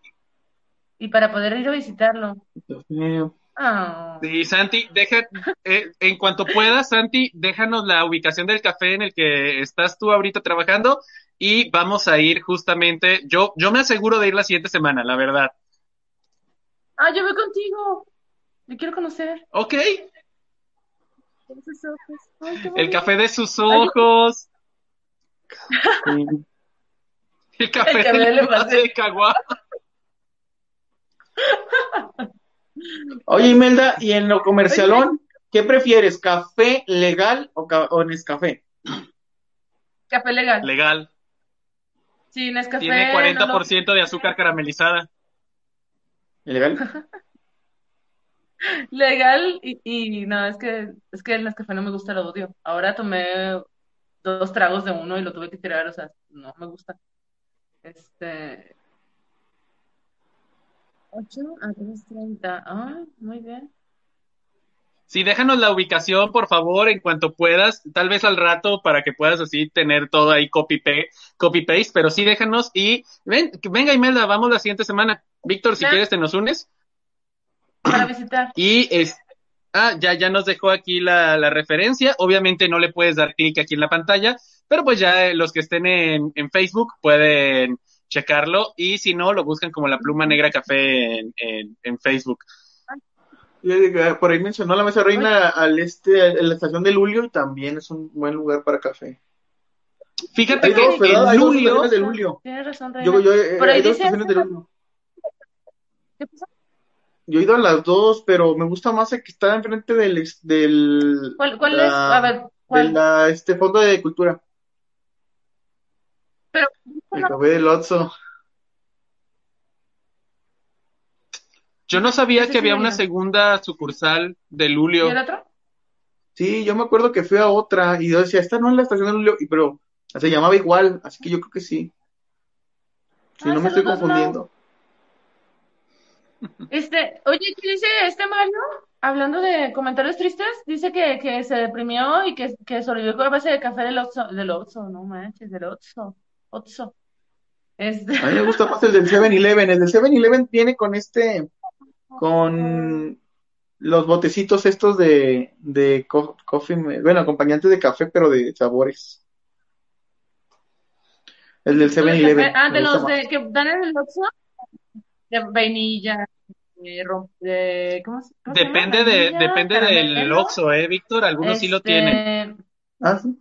S2: y para poder ir a visitarlo. Dios mío.
S3: Ah. Sí, Santi, deja, eh, en cuanto puedas, Santi, déjanos la ubicación del café en el que estás tú ahorita trabajando y vamos a ir justamente, yo, yo me aseguro de ir la siguiente semana, la verdad.
S2: Ah, yo voy contigo. Yo quiero conocer.
S3: Ok. el café de sus ojos. [LAUGHS] el café, de, de Caguá. [LAUGHS]
S4: Oye, Imelda, ¿y en lo comercialón, qué prefieres, café legal o, o Nescafé?
S2: Café legal.
S3: Legal.
S2: Sí, Nescafé.
S3: Tiene 40% de azúcar [LAUGHS] caramelizada.
S4: ¿Legal? [LAUGHS]
S2: Legal y, y, no, es que es que el Nescafé no me gusta, lo odio. Ahora tomé dos tragos de uno y lo tuve que tirar, o sea, no me gusta. Este. 8 a 3.30. Ah, muy bien.
S3: Sí, déjanos la ubicación, por favor, en cuanto puedas, tal vez al rato para que puedas así tener todo ahí copy, copy paste, pero sí déjanos y ven, venga Imelda, vamos la siguiente semana. Víctor, si quieres te nos unes.
S2: Para visitar.
S3: Y es, ah, ya, ya nos dejó aquí la, la referencia. Obviamente no le puedes dar clic aquí en la pantalla, pero pues ya los que estén en, en Facebook pueden checarlo y si no, lo buscan como la pluma negra café en, en, en Facebook.
S4: Por ahí mencionó la mesa reina al este, a la estación de Lulio y también es un buen lugar para café.
S3: Fíjate que en Lulio,
S4: de Lulio.
S2: Tienes razón,
S4: yo, yo, eh, hay dos estaciones de Lulio. ¿Qué pasa? Yo he ido a las dos, pero me gusta más el que está enfrente del del
S2: ¿Cuál, cuál es? A ver,
S4: ¿cuál? De la, este fondo de cultura.
S2: Pero
S4: el café del Otso.
S3: Yo no sabía que había una segunda sucursal de Lulio.
S2: ¿Y el otro?
S4: Sí, yo me acuerdo que fui a otra y yo decía, esta no es la estación de Lulio, y, pero se llamaba igual, así que yo creo que sí. Si ah, no me estoy confundiendo.
S2: Este, oye, ¿qué dice este Mario? Hablando de comentarios tristes, dice que, que se deprimió y que, que sobrevivió con la base de café del Oxxo, del Oxxo, no manches, del Oxxo, Oxxo. Este...
S4: A mí me gusta más el del 7-Eleven, el del 7-Eleven viene con este, con los botecitos estos de, de coffee, bueno, acompañantes de café, pero de sabores. El del 7-Eleven.
S2: Ah, de los de, que dan en el Oxxo, de vainilla, de, ¿cómo, cómo
S3: depende de depende del Oxxo, eh, Víctor, algunos sí lo este, tienen.
S4: Ah, sí.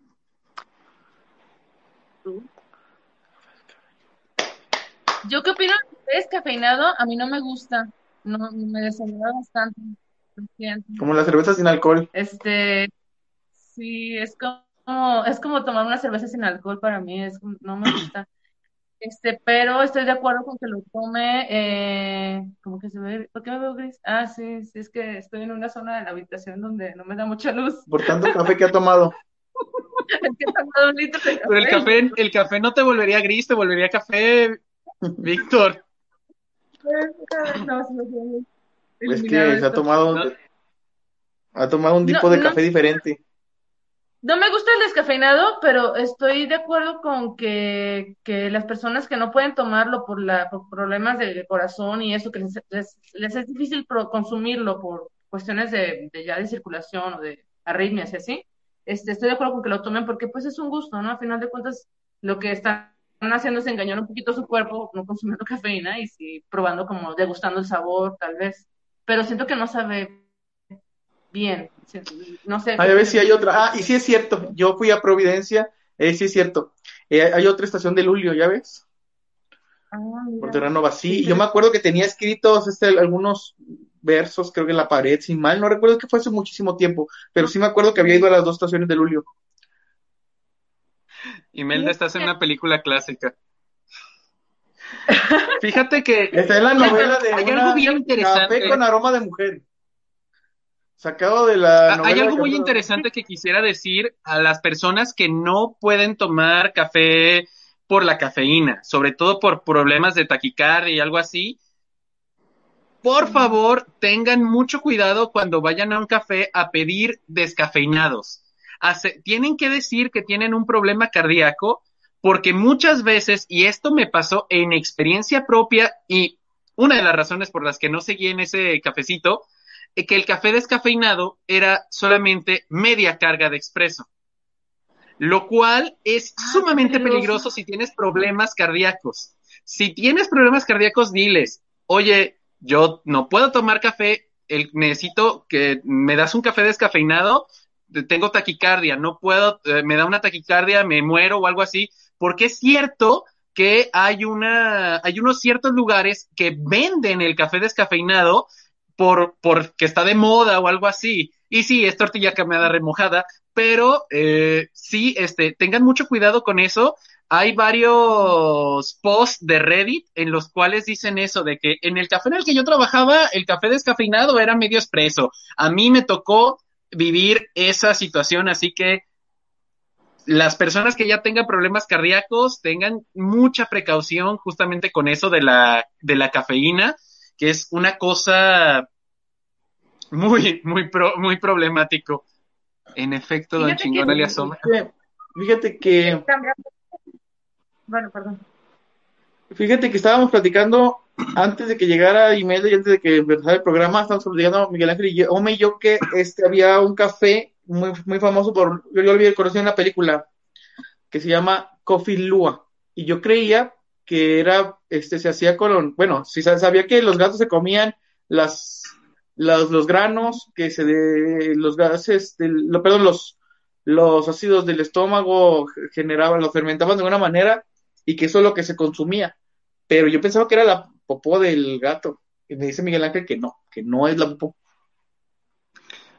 S2: Yo qué opino, es cafeinado, a mí no me gusta no me desagrada bastante.
S4: Como la cerveza sin alcohol.
S2: Este, sí, es como, es como tomar una cerveza sin alcohol para mí, es, no me gusta. [CLEARS THROAT] Este, pero estoy de acuerdo con que lo tome, eh, como que se ve, ¿por qué me veo gris? Ah, sí, sí, es que estoy en una zona de la habitación donde no me da mucha luz.
S4: Por tanto café que ha tomado. [LAUGHS]
S2: es que he tomado un litro de café.
S3: Pero el café, el café no te volvería gris, te volvería café, Víctor.
S4: es que se ha tomado, ha tomado un tipo de café diferente.
S2: No me gusta el descafeinado, pero estoy de acuerdo con que, que las personas que no pueden tomarlo por, la, por problemas de corazón y eso, que les, les, es difícil consumirlo por cuestiones de, de, ya de circulación o de arritmias y así, este, estoy de acuerdo con que lo tomen porque pues es un gusto, ¿no? A final de cuentas, lo que están haciendo es engañar un poquito su cuerpo, no consumiendo [LAUGHS] cafeína y sí probando como degustando el sabor, tal vez. Pero siento que no sabe bien. No sé.
S4: a ver si hay otra. Ah, y sí es cierto. Yo fui a Providencia. Eh, sí es cierto. Eh, hay otra estación de Lulio, ¿ya ves?
S2: Ah,
S4: Por Terranova, sí. Yo me acuerdo que tenía escritos este, algunos versos, creo que en la pared, sin mal. No recuerdo que fue hace muchísimo tiempo. Pero sí me acuerdo que había ido a las dos estaciones de Lulio.
S3: Imelda, estás en una película clásica. [LAUGHS] Fíjate que.
S4: Está en la novela de.
S3: Hay algo bien interesante.
S4: Café con aroma de mujer. Sacado de la.
S3: Ah, hay algo muy interesante que quisiera decir a las personas que no pueden tomar café por la cafeína, sobre todo por problemas de taquicardia y algo así. Por favor, tengan mucho cuidado cuando vayan a un café a pedir descafeinados. Tienen que decir que tienen un problema cardíaco porque muchas veces, y esto me pasó en experiencia propia y una de las razones por las que no seguí en ese cafecito, eh, que el café descafeinado era solamente media carga de expreso, lo cual es ah, sumamente peligroso si tienes problemas cardíacos. Si tienes problemas cardíacos, diles, oye, yo no puedo tomar café, el, necesito que me das un café descafeinado, tengo taquicardia, no puedo, eh, me da una taquicardia, me muero o algo así, porque es cierto que hay una, hay unos ciertos lugares que venden el café descafeinado por, porque está de moda o algo así. Y sí, es tortilla cambiada remojada, pero eh, sí, este, tengan mucho cuidado con eso. Hay varios posts de Reddit en los cuales dicen eso, de que en el café en el que yo trabajaba, el café descafeinado era medio expreso. A mí me tocó vivir esa situación, así que las personas que ya tengan problemas cardíacos tengan mucha precaución justamente con eso de la, de la cafeína que es una cosa muy, muy, muy problemático. En efecto, don Chingón le asoma.
S4: Fíjate que.
S2: Bueno, perdón.
S4: Fíjate que estábamos platicando antes de que llegara Imelda y antes de que empezara el programa, estábamos platicando Miguel Ángel y yo, y yo que este, había un café muy, muy famoso por, yo lo olvidé, conocí en la película, que se llama Coffee Lua. Y yo creía que era, este, se hacía con, bueno, si sabía que los gatos se comían las, los granos, que se de, los gases, lo, perdón, los, los ácidos del estómago generaban, lo fermentaban de alguna manera y que eso es lo que se consumía. Pero yo pensaba que era la popó del gato. Y me dice Miguel Ángel que no, que no es la popó.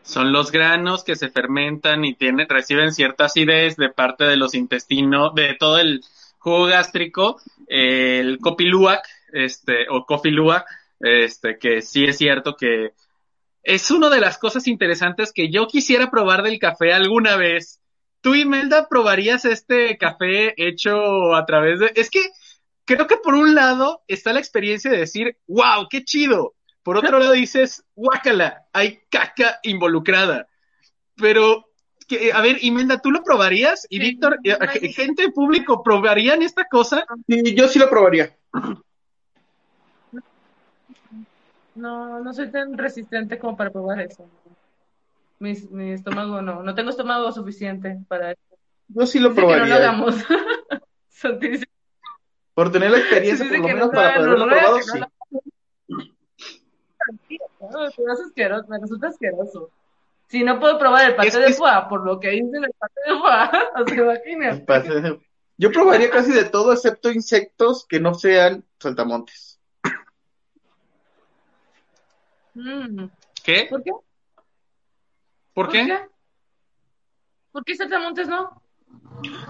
S3: Son los granos que se fermentan y tienen, reciben cierta acidez de parte de los intestinos, de todo el, jugo gástrico, el copiluac, este, o cofiluac, este, que sí es cierto que es una de las cosas interesantes que yo quisiera probar del café alguna vez. ¿Tú, Imelda, probarías este café hecho a través de... Es que creo que por un lado está la experiencia de decir, wow, qué chido. Por otro lado dices, guácala, hay caca involucrada. Pero a ver, Imelda, ¿tú lo probarías? Y Víctor, eh, gente público, ¿probarían esta cosa?
S4: Sí, yo sí lo probaría.
S2: No, no soy tan resistente como para probar eso. Mi, mi estómago no, no tengo estómago suficiente para eso.
S4: Yo sí lo probaría.
S2: no lo hagamos. [LAUGHS]
S4: por tener la experiencia, por lo menos para poderlo probar, sí.
S2: No, asqueroso, me resulta asqueroso. Si no puedo probar el pate de foie, por lo que dicen el pate de foie, [LAUGHS] o sea,
S4: Yo probaría casi de todo excepto insectos que no sean saltamontes.
S2: Mm.
S3: ¿Qué?
S2: ¿Por qué?
S3: ¿Por, qué?
S2: ¿Por qué saltamontes no?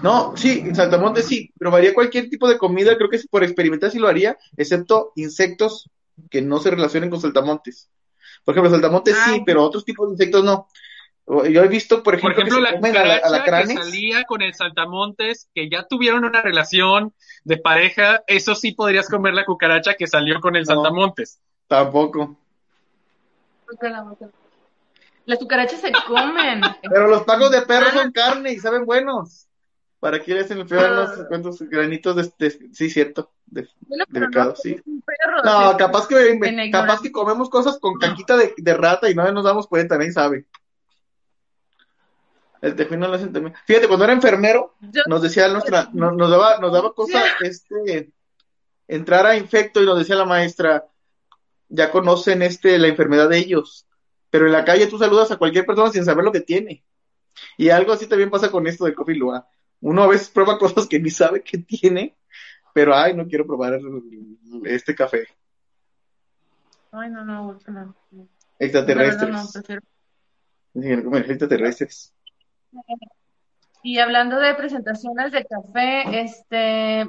S4: No, sí, en saltamontes sí, probaría cualquier tipo de comida, creo que es por experimentar sí lo haría, excepto insectos que no se relacionen con saltamontes. Por ejemplo, saltamontes sí, pero otros tipos de insectos no. Yo he visto, por ejemplo,
S3: por ejemplo la que salía con el saltamontes, que ya tuvieron una relación de pareja, eso sí podrías comer la cucaracha que salió con el saltamontes.
S4: Tampoco.
S2: Las cucarachas se comen.
S4: Pero los tacos de perro son carne y saben buenos. ¿Para qué les enfriar los cuantos granitos de, sí, cierto, de, no, sí. no, capaz que capaz que comemos cosas con caquita de, de, rata y no nos damos cuenta, nadie sabe. El tejuino lo hacen también. Fíjate, cuando era enfermero, nos decía nuestra, nos, nos daba, nos daba cosa, este, entrar a infecto y nos decía la maestra, ya conocen este, la enfermedad de ellos, pero en la calle tú saludas a cualquier persona sin saber lo que tiene. Y algo así también pasa con esto del Coffee Lua uno a veces [LAUGHS] prueba cosas que ni sabe que tiene, pero ay, no quiero probar este café.
S2: Ay, no, no,
S4: no. Extraterrestres. No, no, prefiero. extraterrestres.
S2: Y hablando de presentaciones de café, este,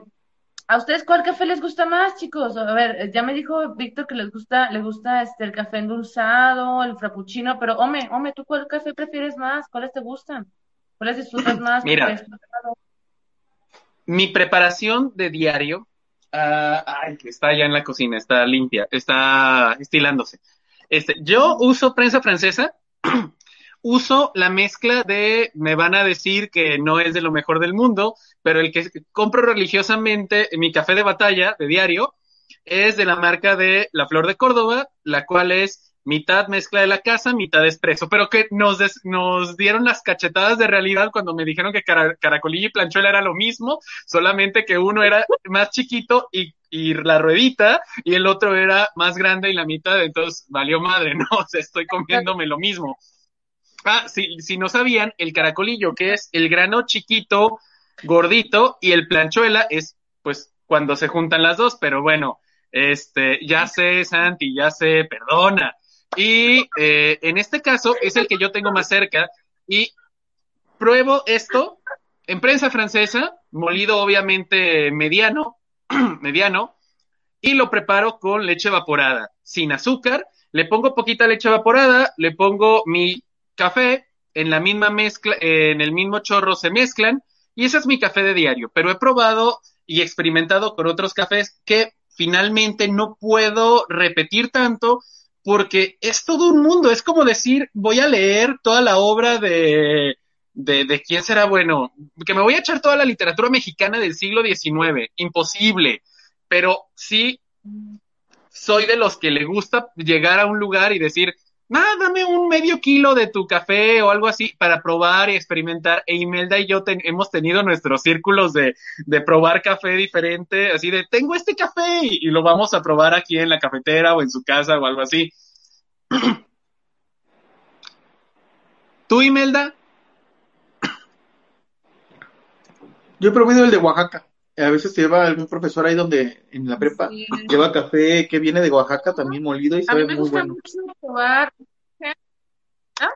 S2: ¿a ustedes cuál café les gusta más, chicos? A ver, ya me dijo Víctor que les gusta, le gusta este el café endulzado, el frappuccino, pero Ome, Ome, ¿tú cuál café prefieres más? ¿Cuáles te gustan? ¿Cuáles disfrutas [CLEARS THROAT] más?
S3: Mira, mi preparación de diario, uh, ay, está allá en la cocina, está limpia, está estilándose. Este, yo uso prensa francesa, [CLEARS THROAT] uso la mezcla de, me van a decir que no es de lo mejor del mundo, pero el que compro religiosamente, mi café de batalla de diario, es de la marca de La Flor de Córdoba, la cual es mitad mezcla de la casa, mitad expreso, pero que nos, nos dieron las cachetadas de realidad cuando me dijeron que caracolilla y planchuela era lo mismo, solamente que uno era más chiquito y, y la ruedita y el otro era más grande y la mitad, entonces valió madre, [LAUGHS] ¿no? O sea, estoy comiéndome lo mismo. Ah, si, si no sabían, el caracolillo, que es el grano chiquito, gordito, y el planchuela es, pues, cuando se juntan las dos, pero bueno, este, ya sé, Santi, ya sé, perdona, y eh, en este caso es el que yo tengo más cerca y pruebo esto en prensa francesa, molido obviamente mediano, [CLEARS THROAT] mediano, y lo preparo con leche evaporada, sin azúcar. Le pongo poquita leche evaporada, le pongo mi café, en la misma mezcla, en el mismo chorro se mezclan, y ese es mi café de diario. Pero he probado y experimentado con otros cafés que finalmente no puedo repetir tanto porque es todo un mundo, es como decir, voy a leer toda la obra de, de, quién será bueno, que me voy a echar toda la literatura mexicana del siglo XIX, imposible, pero sí soy de los que le gusta llegar a un lugar y decir, nada, dame un medio kilo de tu café o algo así para probar y experimentar. E Imelda y yo hemos tenido nuestros círculos de, de, probar café diferente, así de, tengo este café y, lo vamos a probar aquí en la cafetera o en su casa o algo así. [CLEARS THROAT] ¿Tú, Imelda?
S4: Yo he probado el de Oaxaca. A veces lleva algún profesor ahí donde en la prepa lleva café que viene de Oaxaca también molido y sabe muy bueno. probar. ¿Ah?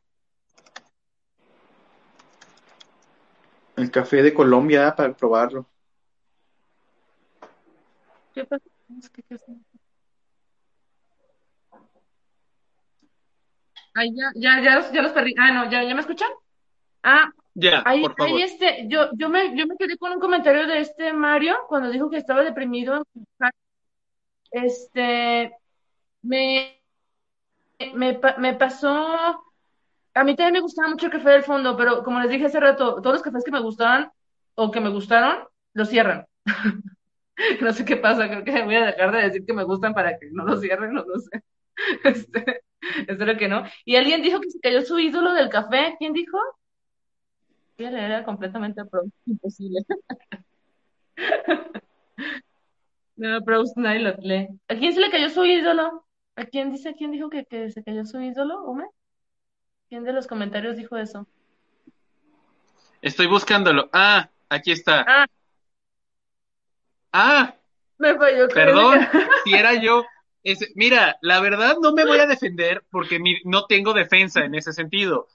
S4: El café de Colombia para probarlo. ¿Qué pasa?
S2: Ay, ya, ya, ya, ya los perdí. Ah, no, ¿ya, ya me escuchan? Ah,
S3: ya,
S2: ahí,
S3: por favor.
S2: ahí este, yo, yo me, yo me quedé con un comentario de este Mario cuando dijo que estaba deprimido. Este, me, me, me pasó, a mí también me gustaba mucho el café del fondo, pero como les dije hace rato, todos los cafés que me gustaban o que me gustaron, los cierran. [LAUGHS] no sé qué pasa, creo que voy a dejar de decir que me gustan para que no los cierren, no lo sé. [LAUGHS] Este, espero que no. Y alguien dijo que se cayó su ídolo del café. ¿Quién dijo? Era completamente imposible. [LAUGHS] no, Proust nadie lo lee. ¿A quién se le cayó su ídolo? ¿A quién dice, quién dijo que, que se cayó su ídolo, Ome? ¿Quién de los comentarios dijo eso?
S3: Estoy buscándolo. Ah, aquí está.
S2: Ah.
S3: Ah.
S2: Me falló.
S3: Perdón, si era yo. mira, la verdad no me voy a defender porque no tengo defensa en ese sentido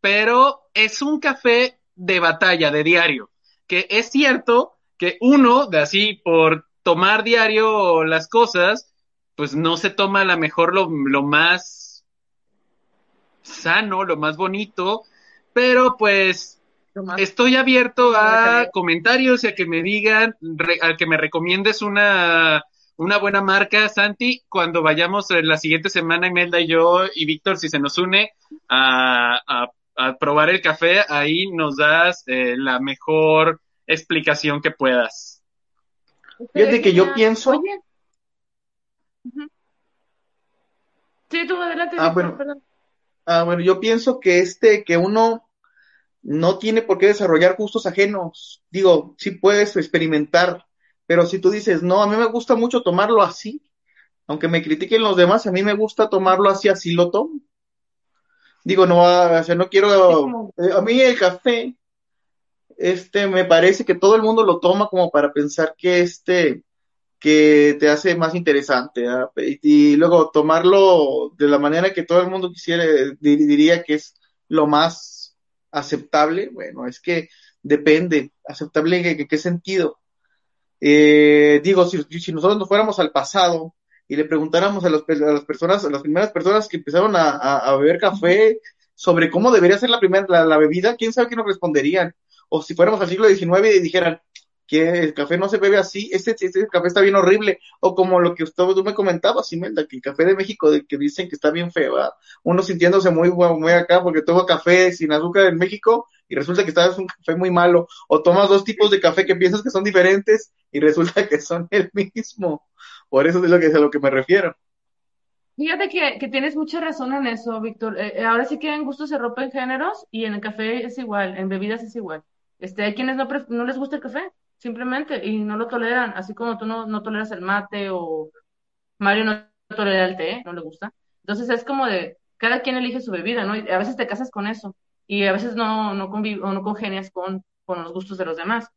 S3: pero es un café de batalla, de diario, que es cierto que uno, de así, por tomar diario las cosas, pues no se toma a lo mejor lo, lo más sano, lo más bonito, pero pues estoy abierto a comentarios y a que me digan, a que me recomiendes una, una buena marca, Santi, cuando vayamos la siguiente semana, Imelda y yo y Víctor, si se nos une a, a, probar el café, ahí nos das eh, la mejor explicación que puedas.
S4: Fíjate que yo pienso...
S2: Sí, tú adelante.
S4: Ah, bueno. Ah, bueno, yo pienso que este, que uno no tiene por qué desarrollar gustos ajenos. Digo, sí puedes experimentar, pero si tú dices, no, a mí me gusta mucho tomarlo así, aunque me critiquen los demás, a mí me gusta tomarlo así, así lo tomo. Digo, no, o sea, no quiero, eh, a mí el café, este, me parece que todo el mundo lo toma como para pensar que este, que te hace más interesante. Y, luego tomarlo de la manera que todo el mundo quisiera, diría que es lo más aceptable. Bueno, es que depende. ¿Aceptable en qué, sentido? Eh, digo, si, si, nosotros nos fuéramos al pasado y le preguntáramos a, las personas, a las primeras personas que empezaron a, beber café sobre cómo debería ser la primera la, bebida, quién sabe qué nos responderían. O si fuéramos al siglo XIX y dijeran, que el café no se bebe así, este, este café está bien horrible, o como lo que usted tú me comentabas, Imelda, que el café de México, de que dicen que está bien feo, uno sintiéndose muy, muy acá porque toma café sin azúcar en México y resulta que está un café muy malo, o tomas dos tipos de café que piensas que son diferentes y resulta que son el mismo, por eso es lo que es a lo que me refiero.
S2: Fíjate que, que tienes mucha razón en eso, Víctor. Eh, eh, ahora sí que en gusto se rompen géneros y en el café es igual, en bebidas es igual. Este, hay quienes no, no les gusta el café, simplemente, y no lo toleran, así como tú no, no toleras el mate o Mario no tolera el té, no le gusta. Entonces es como de, cada quien elige su bebida, ¿no? Y a veces te casas con eso, y a veces no, no, o no congenias con, con los gustos de los demás.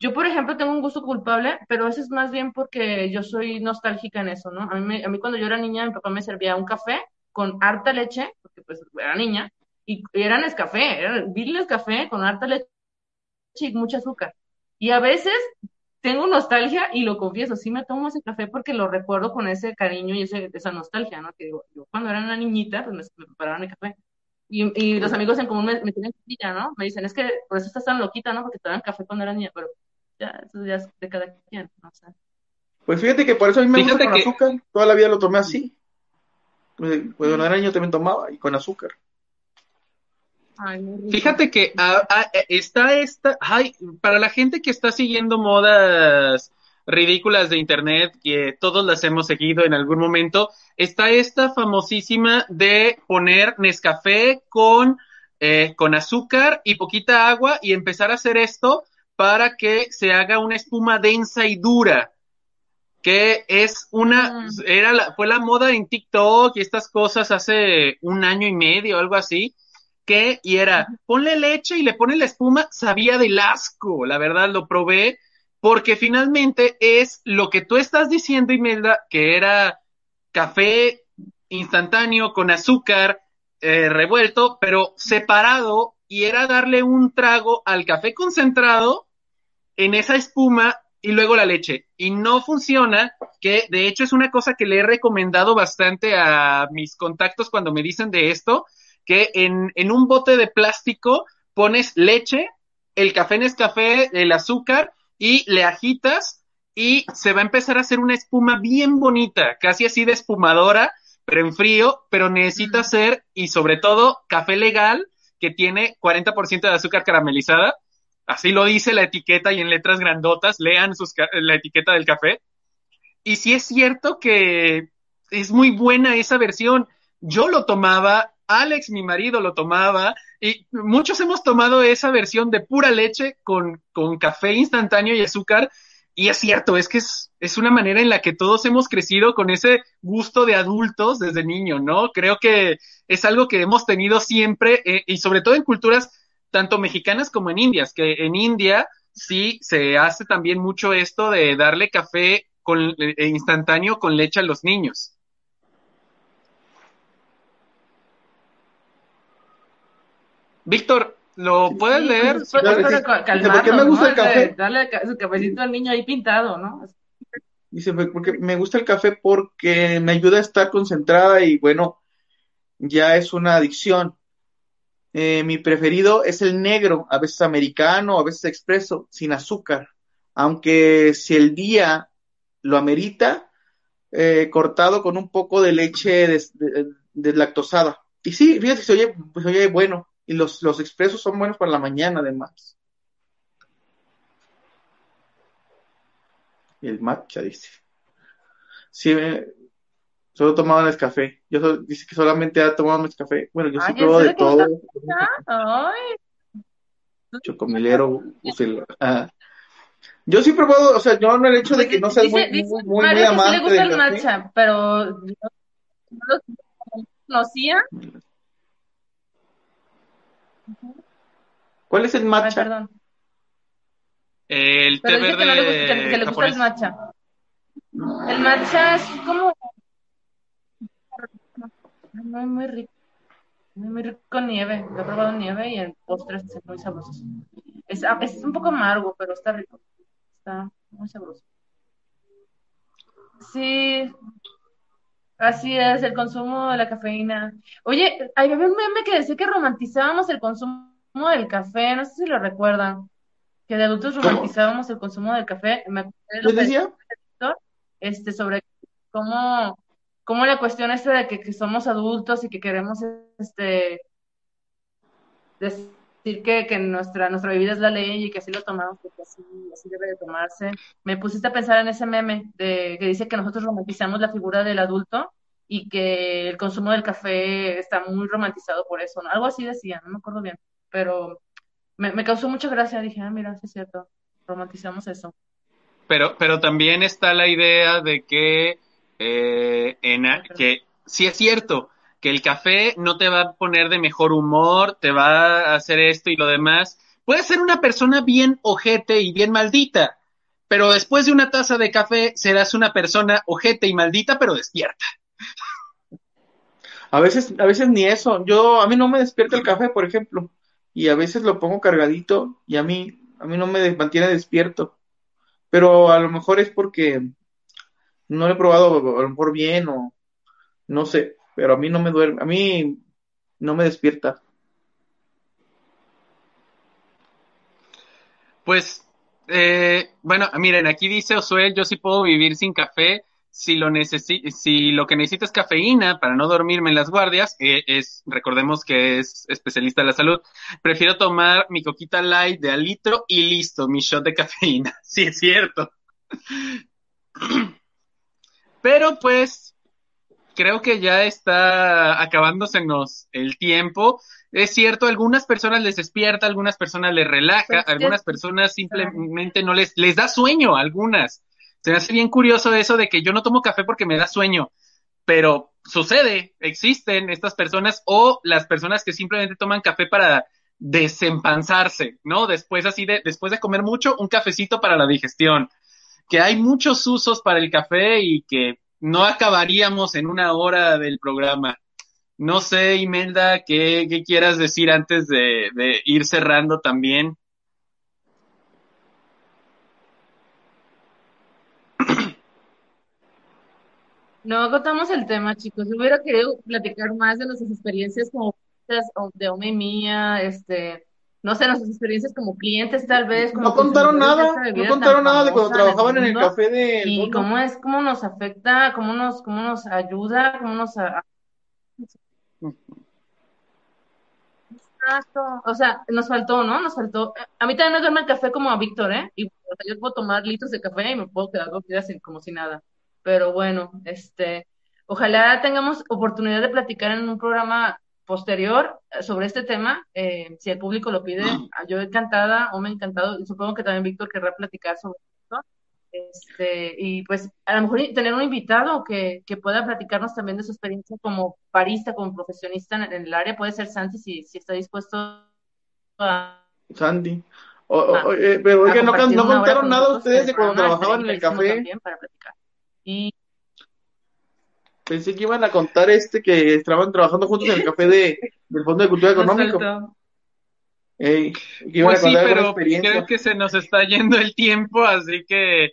S2: Yo, por ejemplo, tengo un gusto culpable, pero eso es más bien porque yo soy nostálgica en eso, ¿no? A mí, a mí cuando yo era niña, mi papá me servía un café con harta leche, porque pues era niña, y, eran eran café, eran café con harta leche y mucho azúcar. Y a veces tengo nostalgia y lo confieso, sí me tomo ese café porque lo recuerdo con ese cariño y ese, esa nostalgia, ¿no? Que digo, yo cuando era una niñita, pues me, preparaban el café. Y, y, los amigos en común me, me tienen ¿no? Me dicen, es que por eso estás tan loquita, ¿no? Porque te daban café cuando era niña, pero ya, eso ya es de cada quien, no sé.
S4: Pues fíjate que por eso a mí me gusta con azúcar, toda la vida lo tomé así. Pues, cuando era niño también tomaba y con azúcar.
S3: Fíjate que ah, ah, eh, está esta, ay, para la gente que está siguiendo modas ridículas de internet, que todos las hemos seguido en algún momento, está esta famosísima de poner Nescafé con, eh, con azúcar y poquita agua y empezar a hacer esto para que se haga una espuma densa y dura que es una, mm. era la, fue la moda en TikTok y estas cosas hace un año y medio, algo así, y era, ponle leche y le pone la espuma, sabía del asco, la verdad lo probé, porque finalmente es lo que tú estás diciendo, Imelda, que era café instantáneo con azúcar eh, revuelto, pero separado, y era darle un trago al café concentrado en esa espuma y luego la leche. Y no funciona, que de hecho es una cosa que le he recomendado bastante a mis contactos cuando me dicen de esto, que en, en un bote de plástico pones leche, el café en café, el azúcar y le agitas y se va a empezar a hacer una espuma bien bonita, casi así de espumadora, pero en frío, pero necesita ser y sobre todo café legal que tiene 40% de azúcar caramelizada. Así lo dice la etiqueta y en letras grandotas, lean la etiqueta del café. Y si es cierto que es muy buena esa versión. Yo lo tomaba Alex, mi marido, lo tomaba y muchos hemos tomado esa versión de pura leche con, café instantáneo y azúcar. Y es cierto, es que es, es una manera en la que todos hemos crecido con ese gusto de adultos desde niño, ¿no? Creo que es algo que hemos tenido siempre eh, y sobre todo en culturas tanto mexicanas como en indias, que en India sí se hace también mucho esto de darle café con, eh, instantáneo con leche a los niños. Víctor, ¿lo puedes leer?
S2: Pues, pues, ¿Por qué me gusta el café? Darle su cafecito al niño ahí pintado, ¿no?
S4: Dice, porque me gusta el café porque me ayuda a estar concentrada y bueno, ya es una adicción. Eh, mi preferido es el negro, a veces americano, a veces expreso, sin azúcar. Aunque si el día lo amerita, eh, cortado con un poco de leche deslactosada. Y sí, fíjate, se oye, pues oye bueno. Y los, expresos son buenos para la mañana, además. El matcha, dice. Sí, solo tomaba café. Yo dice que solamente ha tomado café. Bueno, yo sí pruebo de todo. Ay. Chocomilero, ah. Yo sí he probado, o sea, yo no el hecho de que no sea muy, muy, muy, muy amante.
S2: le gusta el matcha, pero yo no lo conocía.
S4: ¿Cuál es el matcha? perdón.
S3: El té verde que, no le gusta,
S2: que, le gusta el matcha. El matcha es como muy, muy rico. Muy, muy rico con nieve. Yo he probado nieve y el postre es muy sabroso. Es, es un poco amargo, pero está rico. Está muy sabroso. Sí, así es, el consumo de la cafeína. Oye, había un meme que decía que romantizábamos el consumo del café, no sé si lo recuerdan, que de adultos romantizábamos el consumo del café. Me
S4: ¿Qué decía?
S2: Este, sobre cómo, cómo la cuestión esta de que, somos adultos y que queremos este decir que, nuestra, nuestra bebida es la ley y que así lo tomamos, porque así, debe de tomarse. Me pusiste a pensar en ese meme de, que dice que nosotros romantizamos la figura del adulto y que el consumo del café está muy romantizado por eso, Algo así decía, no me acuerdo bien, pero me, me causó mucha gracia, dije, ah, mira, sí es cierto, romantizamos eso.
S3: Pero, pero también está la idea de que, eh, en, que sí es cierto, que el café no te va a poner de mejor humor, te va a hacer esto y lo demás. Puedes ser una persona bien ojete y bien maldita, pero después de una taza de café serás una persona ojete y maldita, pero despierta.
S4: A veces, a veces ni eso. Yo, a mí no me despierta el café, por ejemplo, y a veces lo pongo cargadito y a mí, a mí no me mantiene despierto. Pero a lo mejor es porque no lo he probado a lo mejor bien o no sé pero a mí no me duerme, a mí no me despierta.
S3: Pues, eh, bueno, miren, aquí dice Osuel, yo sí puedo vivir sin café si lo si lo que necesito es cafeína para no dormirme en las guardias, es, recordemos que es especialista de la salud, prefiero tomar mi coquita light de al litro y listo, mi shot de cafeína. [LAUGHS] Sí, es cierto. Pero pues, creo que ya está acabándosenos el tiempo. Es cierto, algunas personas les despierta, algunas personas les relaja, pues, algunas personas simplemente no les, les da sueño, algunas. Se me hace bien curioso eso de que yo no tomo café porque me da sueño, pero sucede, existen estas personas o las personas que simplemente toman café para desempanzarse, ¿no? Después así de, después de comer mucho, un cafecito para la digestión. Que hay muchos usos para el café y que no acabaríamos en una hora del programa. No sé, Imelda, ¿qué, qué quieras decir antes de, ir cerrando también? [CLEARS THROAT]
S2: No agotamos el tema, chicos. hubiera querido platicar más de nuestras experiencias como de Ome Mía, este, no sé, nuestras experiencias como clientes tal vez.
S4: no contaron nada, no contaron nada de cuando trabajaban en el café de...
S2: Y cómo es, cómo nos afecta, cómo nos, cómo nos ayuda, cómo nos... Exacto, o sea, nos faltó, ¿no? Nos faltó. A mí también me duerme el café como a Víctor, ¿eh? Y yo puedo tomar litros de café y me puedo quedar dormida como si nada. Pero bueno, este, ojalá tengamos oportunidad de platicar en un programa posterior eh, sobre este tema, eh, si el público lo pide, [CLEARS THROAT] yo encantada o me encantado, y supongo que también Víctor querrá platicar sobre esto. Este, y pues a lo mejor tener un invitado que, que pueda platicarnos también de su experiencia como barista, como profesionista en, el área, puede ser Santi si, si está dispuesto a...
S4: Sandy. Eh, pero oye, no, no contaron nada ustedes de cuando trabajaban en el café.
S2: Para platicar.
S4: Pensé que iban a contar este que estaban trabajando juntos en el café de, del Fondo de Cultura Económico.
S3: pues sí, pero creo que se nos está yendo el tiempo, así que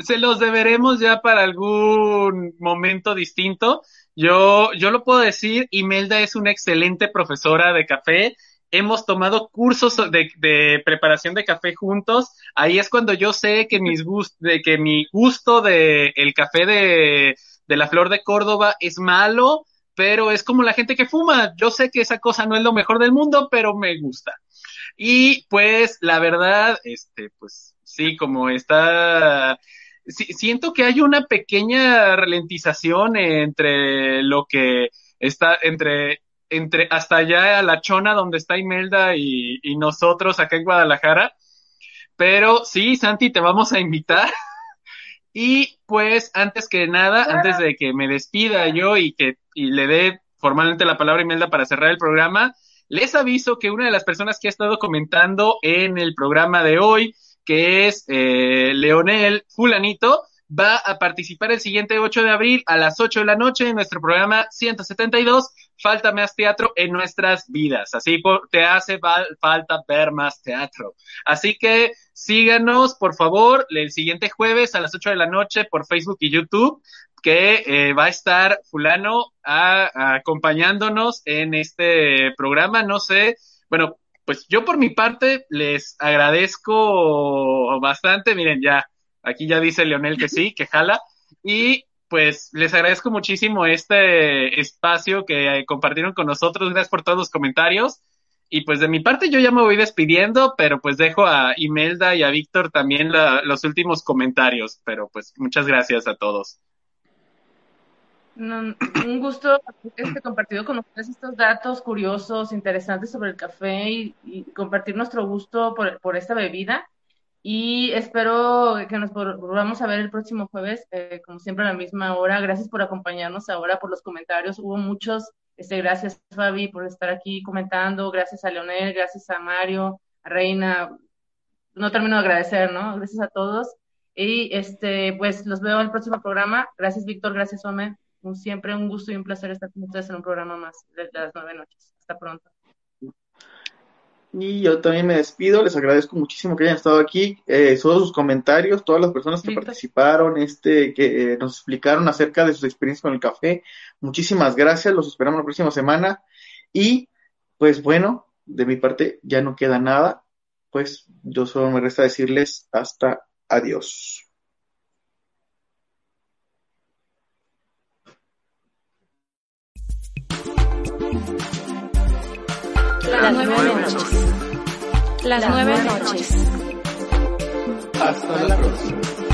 S3: se los deberemos ya para algún momento distinto. Yo, yo lo puedo decir, Imelda es una excelente profesora de café. Hemos tomado cursos de, de preparación de café juntos. Ahí es cuando yo sé que mis gust de que mi gusto de el café de, de la flor de Córdoba es malo, pero es como la gente que fuma. Yo sé que esa cosa no es lo mejor del mundo, pero me gusta. Y pues la verdad, este, pues sí, como está, siento que hay una pequeña ralentización entre lo que está, entre, entre hasta allá a la chona donde está Imelda y, y nosotros acá en Guadalajara. Pero sí, Santi, te vamos a invitar. Y pues, antes que nada, antes de que me despida yo y que y le dé formalmente la palabra a Imelda para cerrar el programa, les aviso que una de las personas que ha estado comentando en el programa de hoy, que es eh, Leonel Fulanito, va a participar el siguiente 8 de abril a las 8 de la noche en nuestro programa 172, Falta más teatro en nuestras vidas. Así te hace falta ver más teatro. Así que síganos, por favor, el siguiente jueves a las 8 de la noche por Facebook y YouTube que eh, va a estar fulano acompañándonos en este programa. No sé, bueno, pues yo por mi parte les agradezco bastante. Miren, ya, aquí ya dice Leonel que sí, que jala. Y pues les agradezco muchísimo este espacio que compartieron con nosotros. Gracias por todos los comentarios. Y pues de mi parte yo ya me voy despidiendo, pero pues dejo a Imelda y a Víctor también los últimos comentarios. Pero pues muchas gracias a todos
S2: un gusto este compartido con ustedes estos datos curiosos, interesantes sobre el café y, compartir nuestro gusto por, esta bebida. Y espero que nos volvamos a ver el próximo jueves, eh, como siempre a la misma hora. Gracias por acompañarnos ahora, por los comentarios. Hubo muchos. Este, gracias, Fabi, por estar aquí comentando. Gracias a Leonel, gracias a Mario, a Reina. No termino de agradecer, ¿no? Gracias a todos. Y este, pues los veo en el próximo programa. Gracias, Víctor. Gracias, Ome siempre un gusto y un placer estar con ustedes en un programa más de las nueve noches. Hasta pronto.
S4: Y yo también me despido, les agradezco muchísimo que hayan estado aquí, eh, todos sus comentarios, todas las personas que participaron, este, que eh, nos explicaron acerca de sus experiencias con el café. Muchísimas gracias, los esperamos la próxima semana. Y pues bueno, de mi parte ya no queda nada, pues yo solo me resta decirles hasta adiós.
S1: Las nueve noches. Las nueve noches.
S4: Hasta la próxima.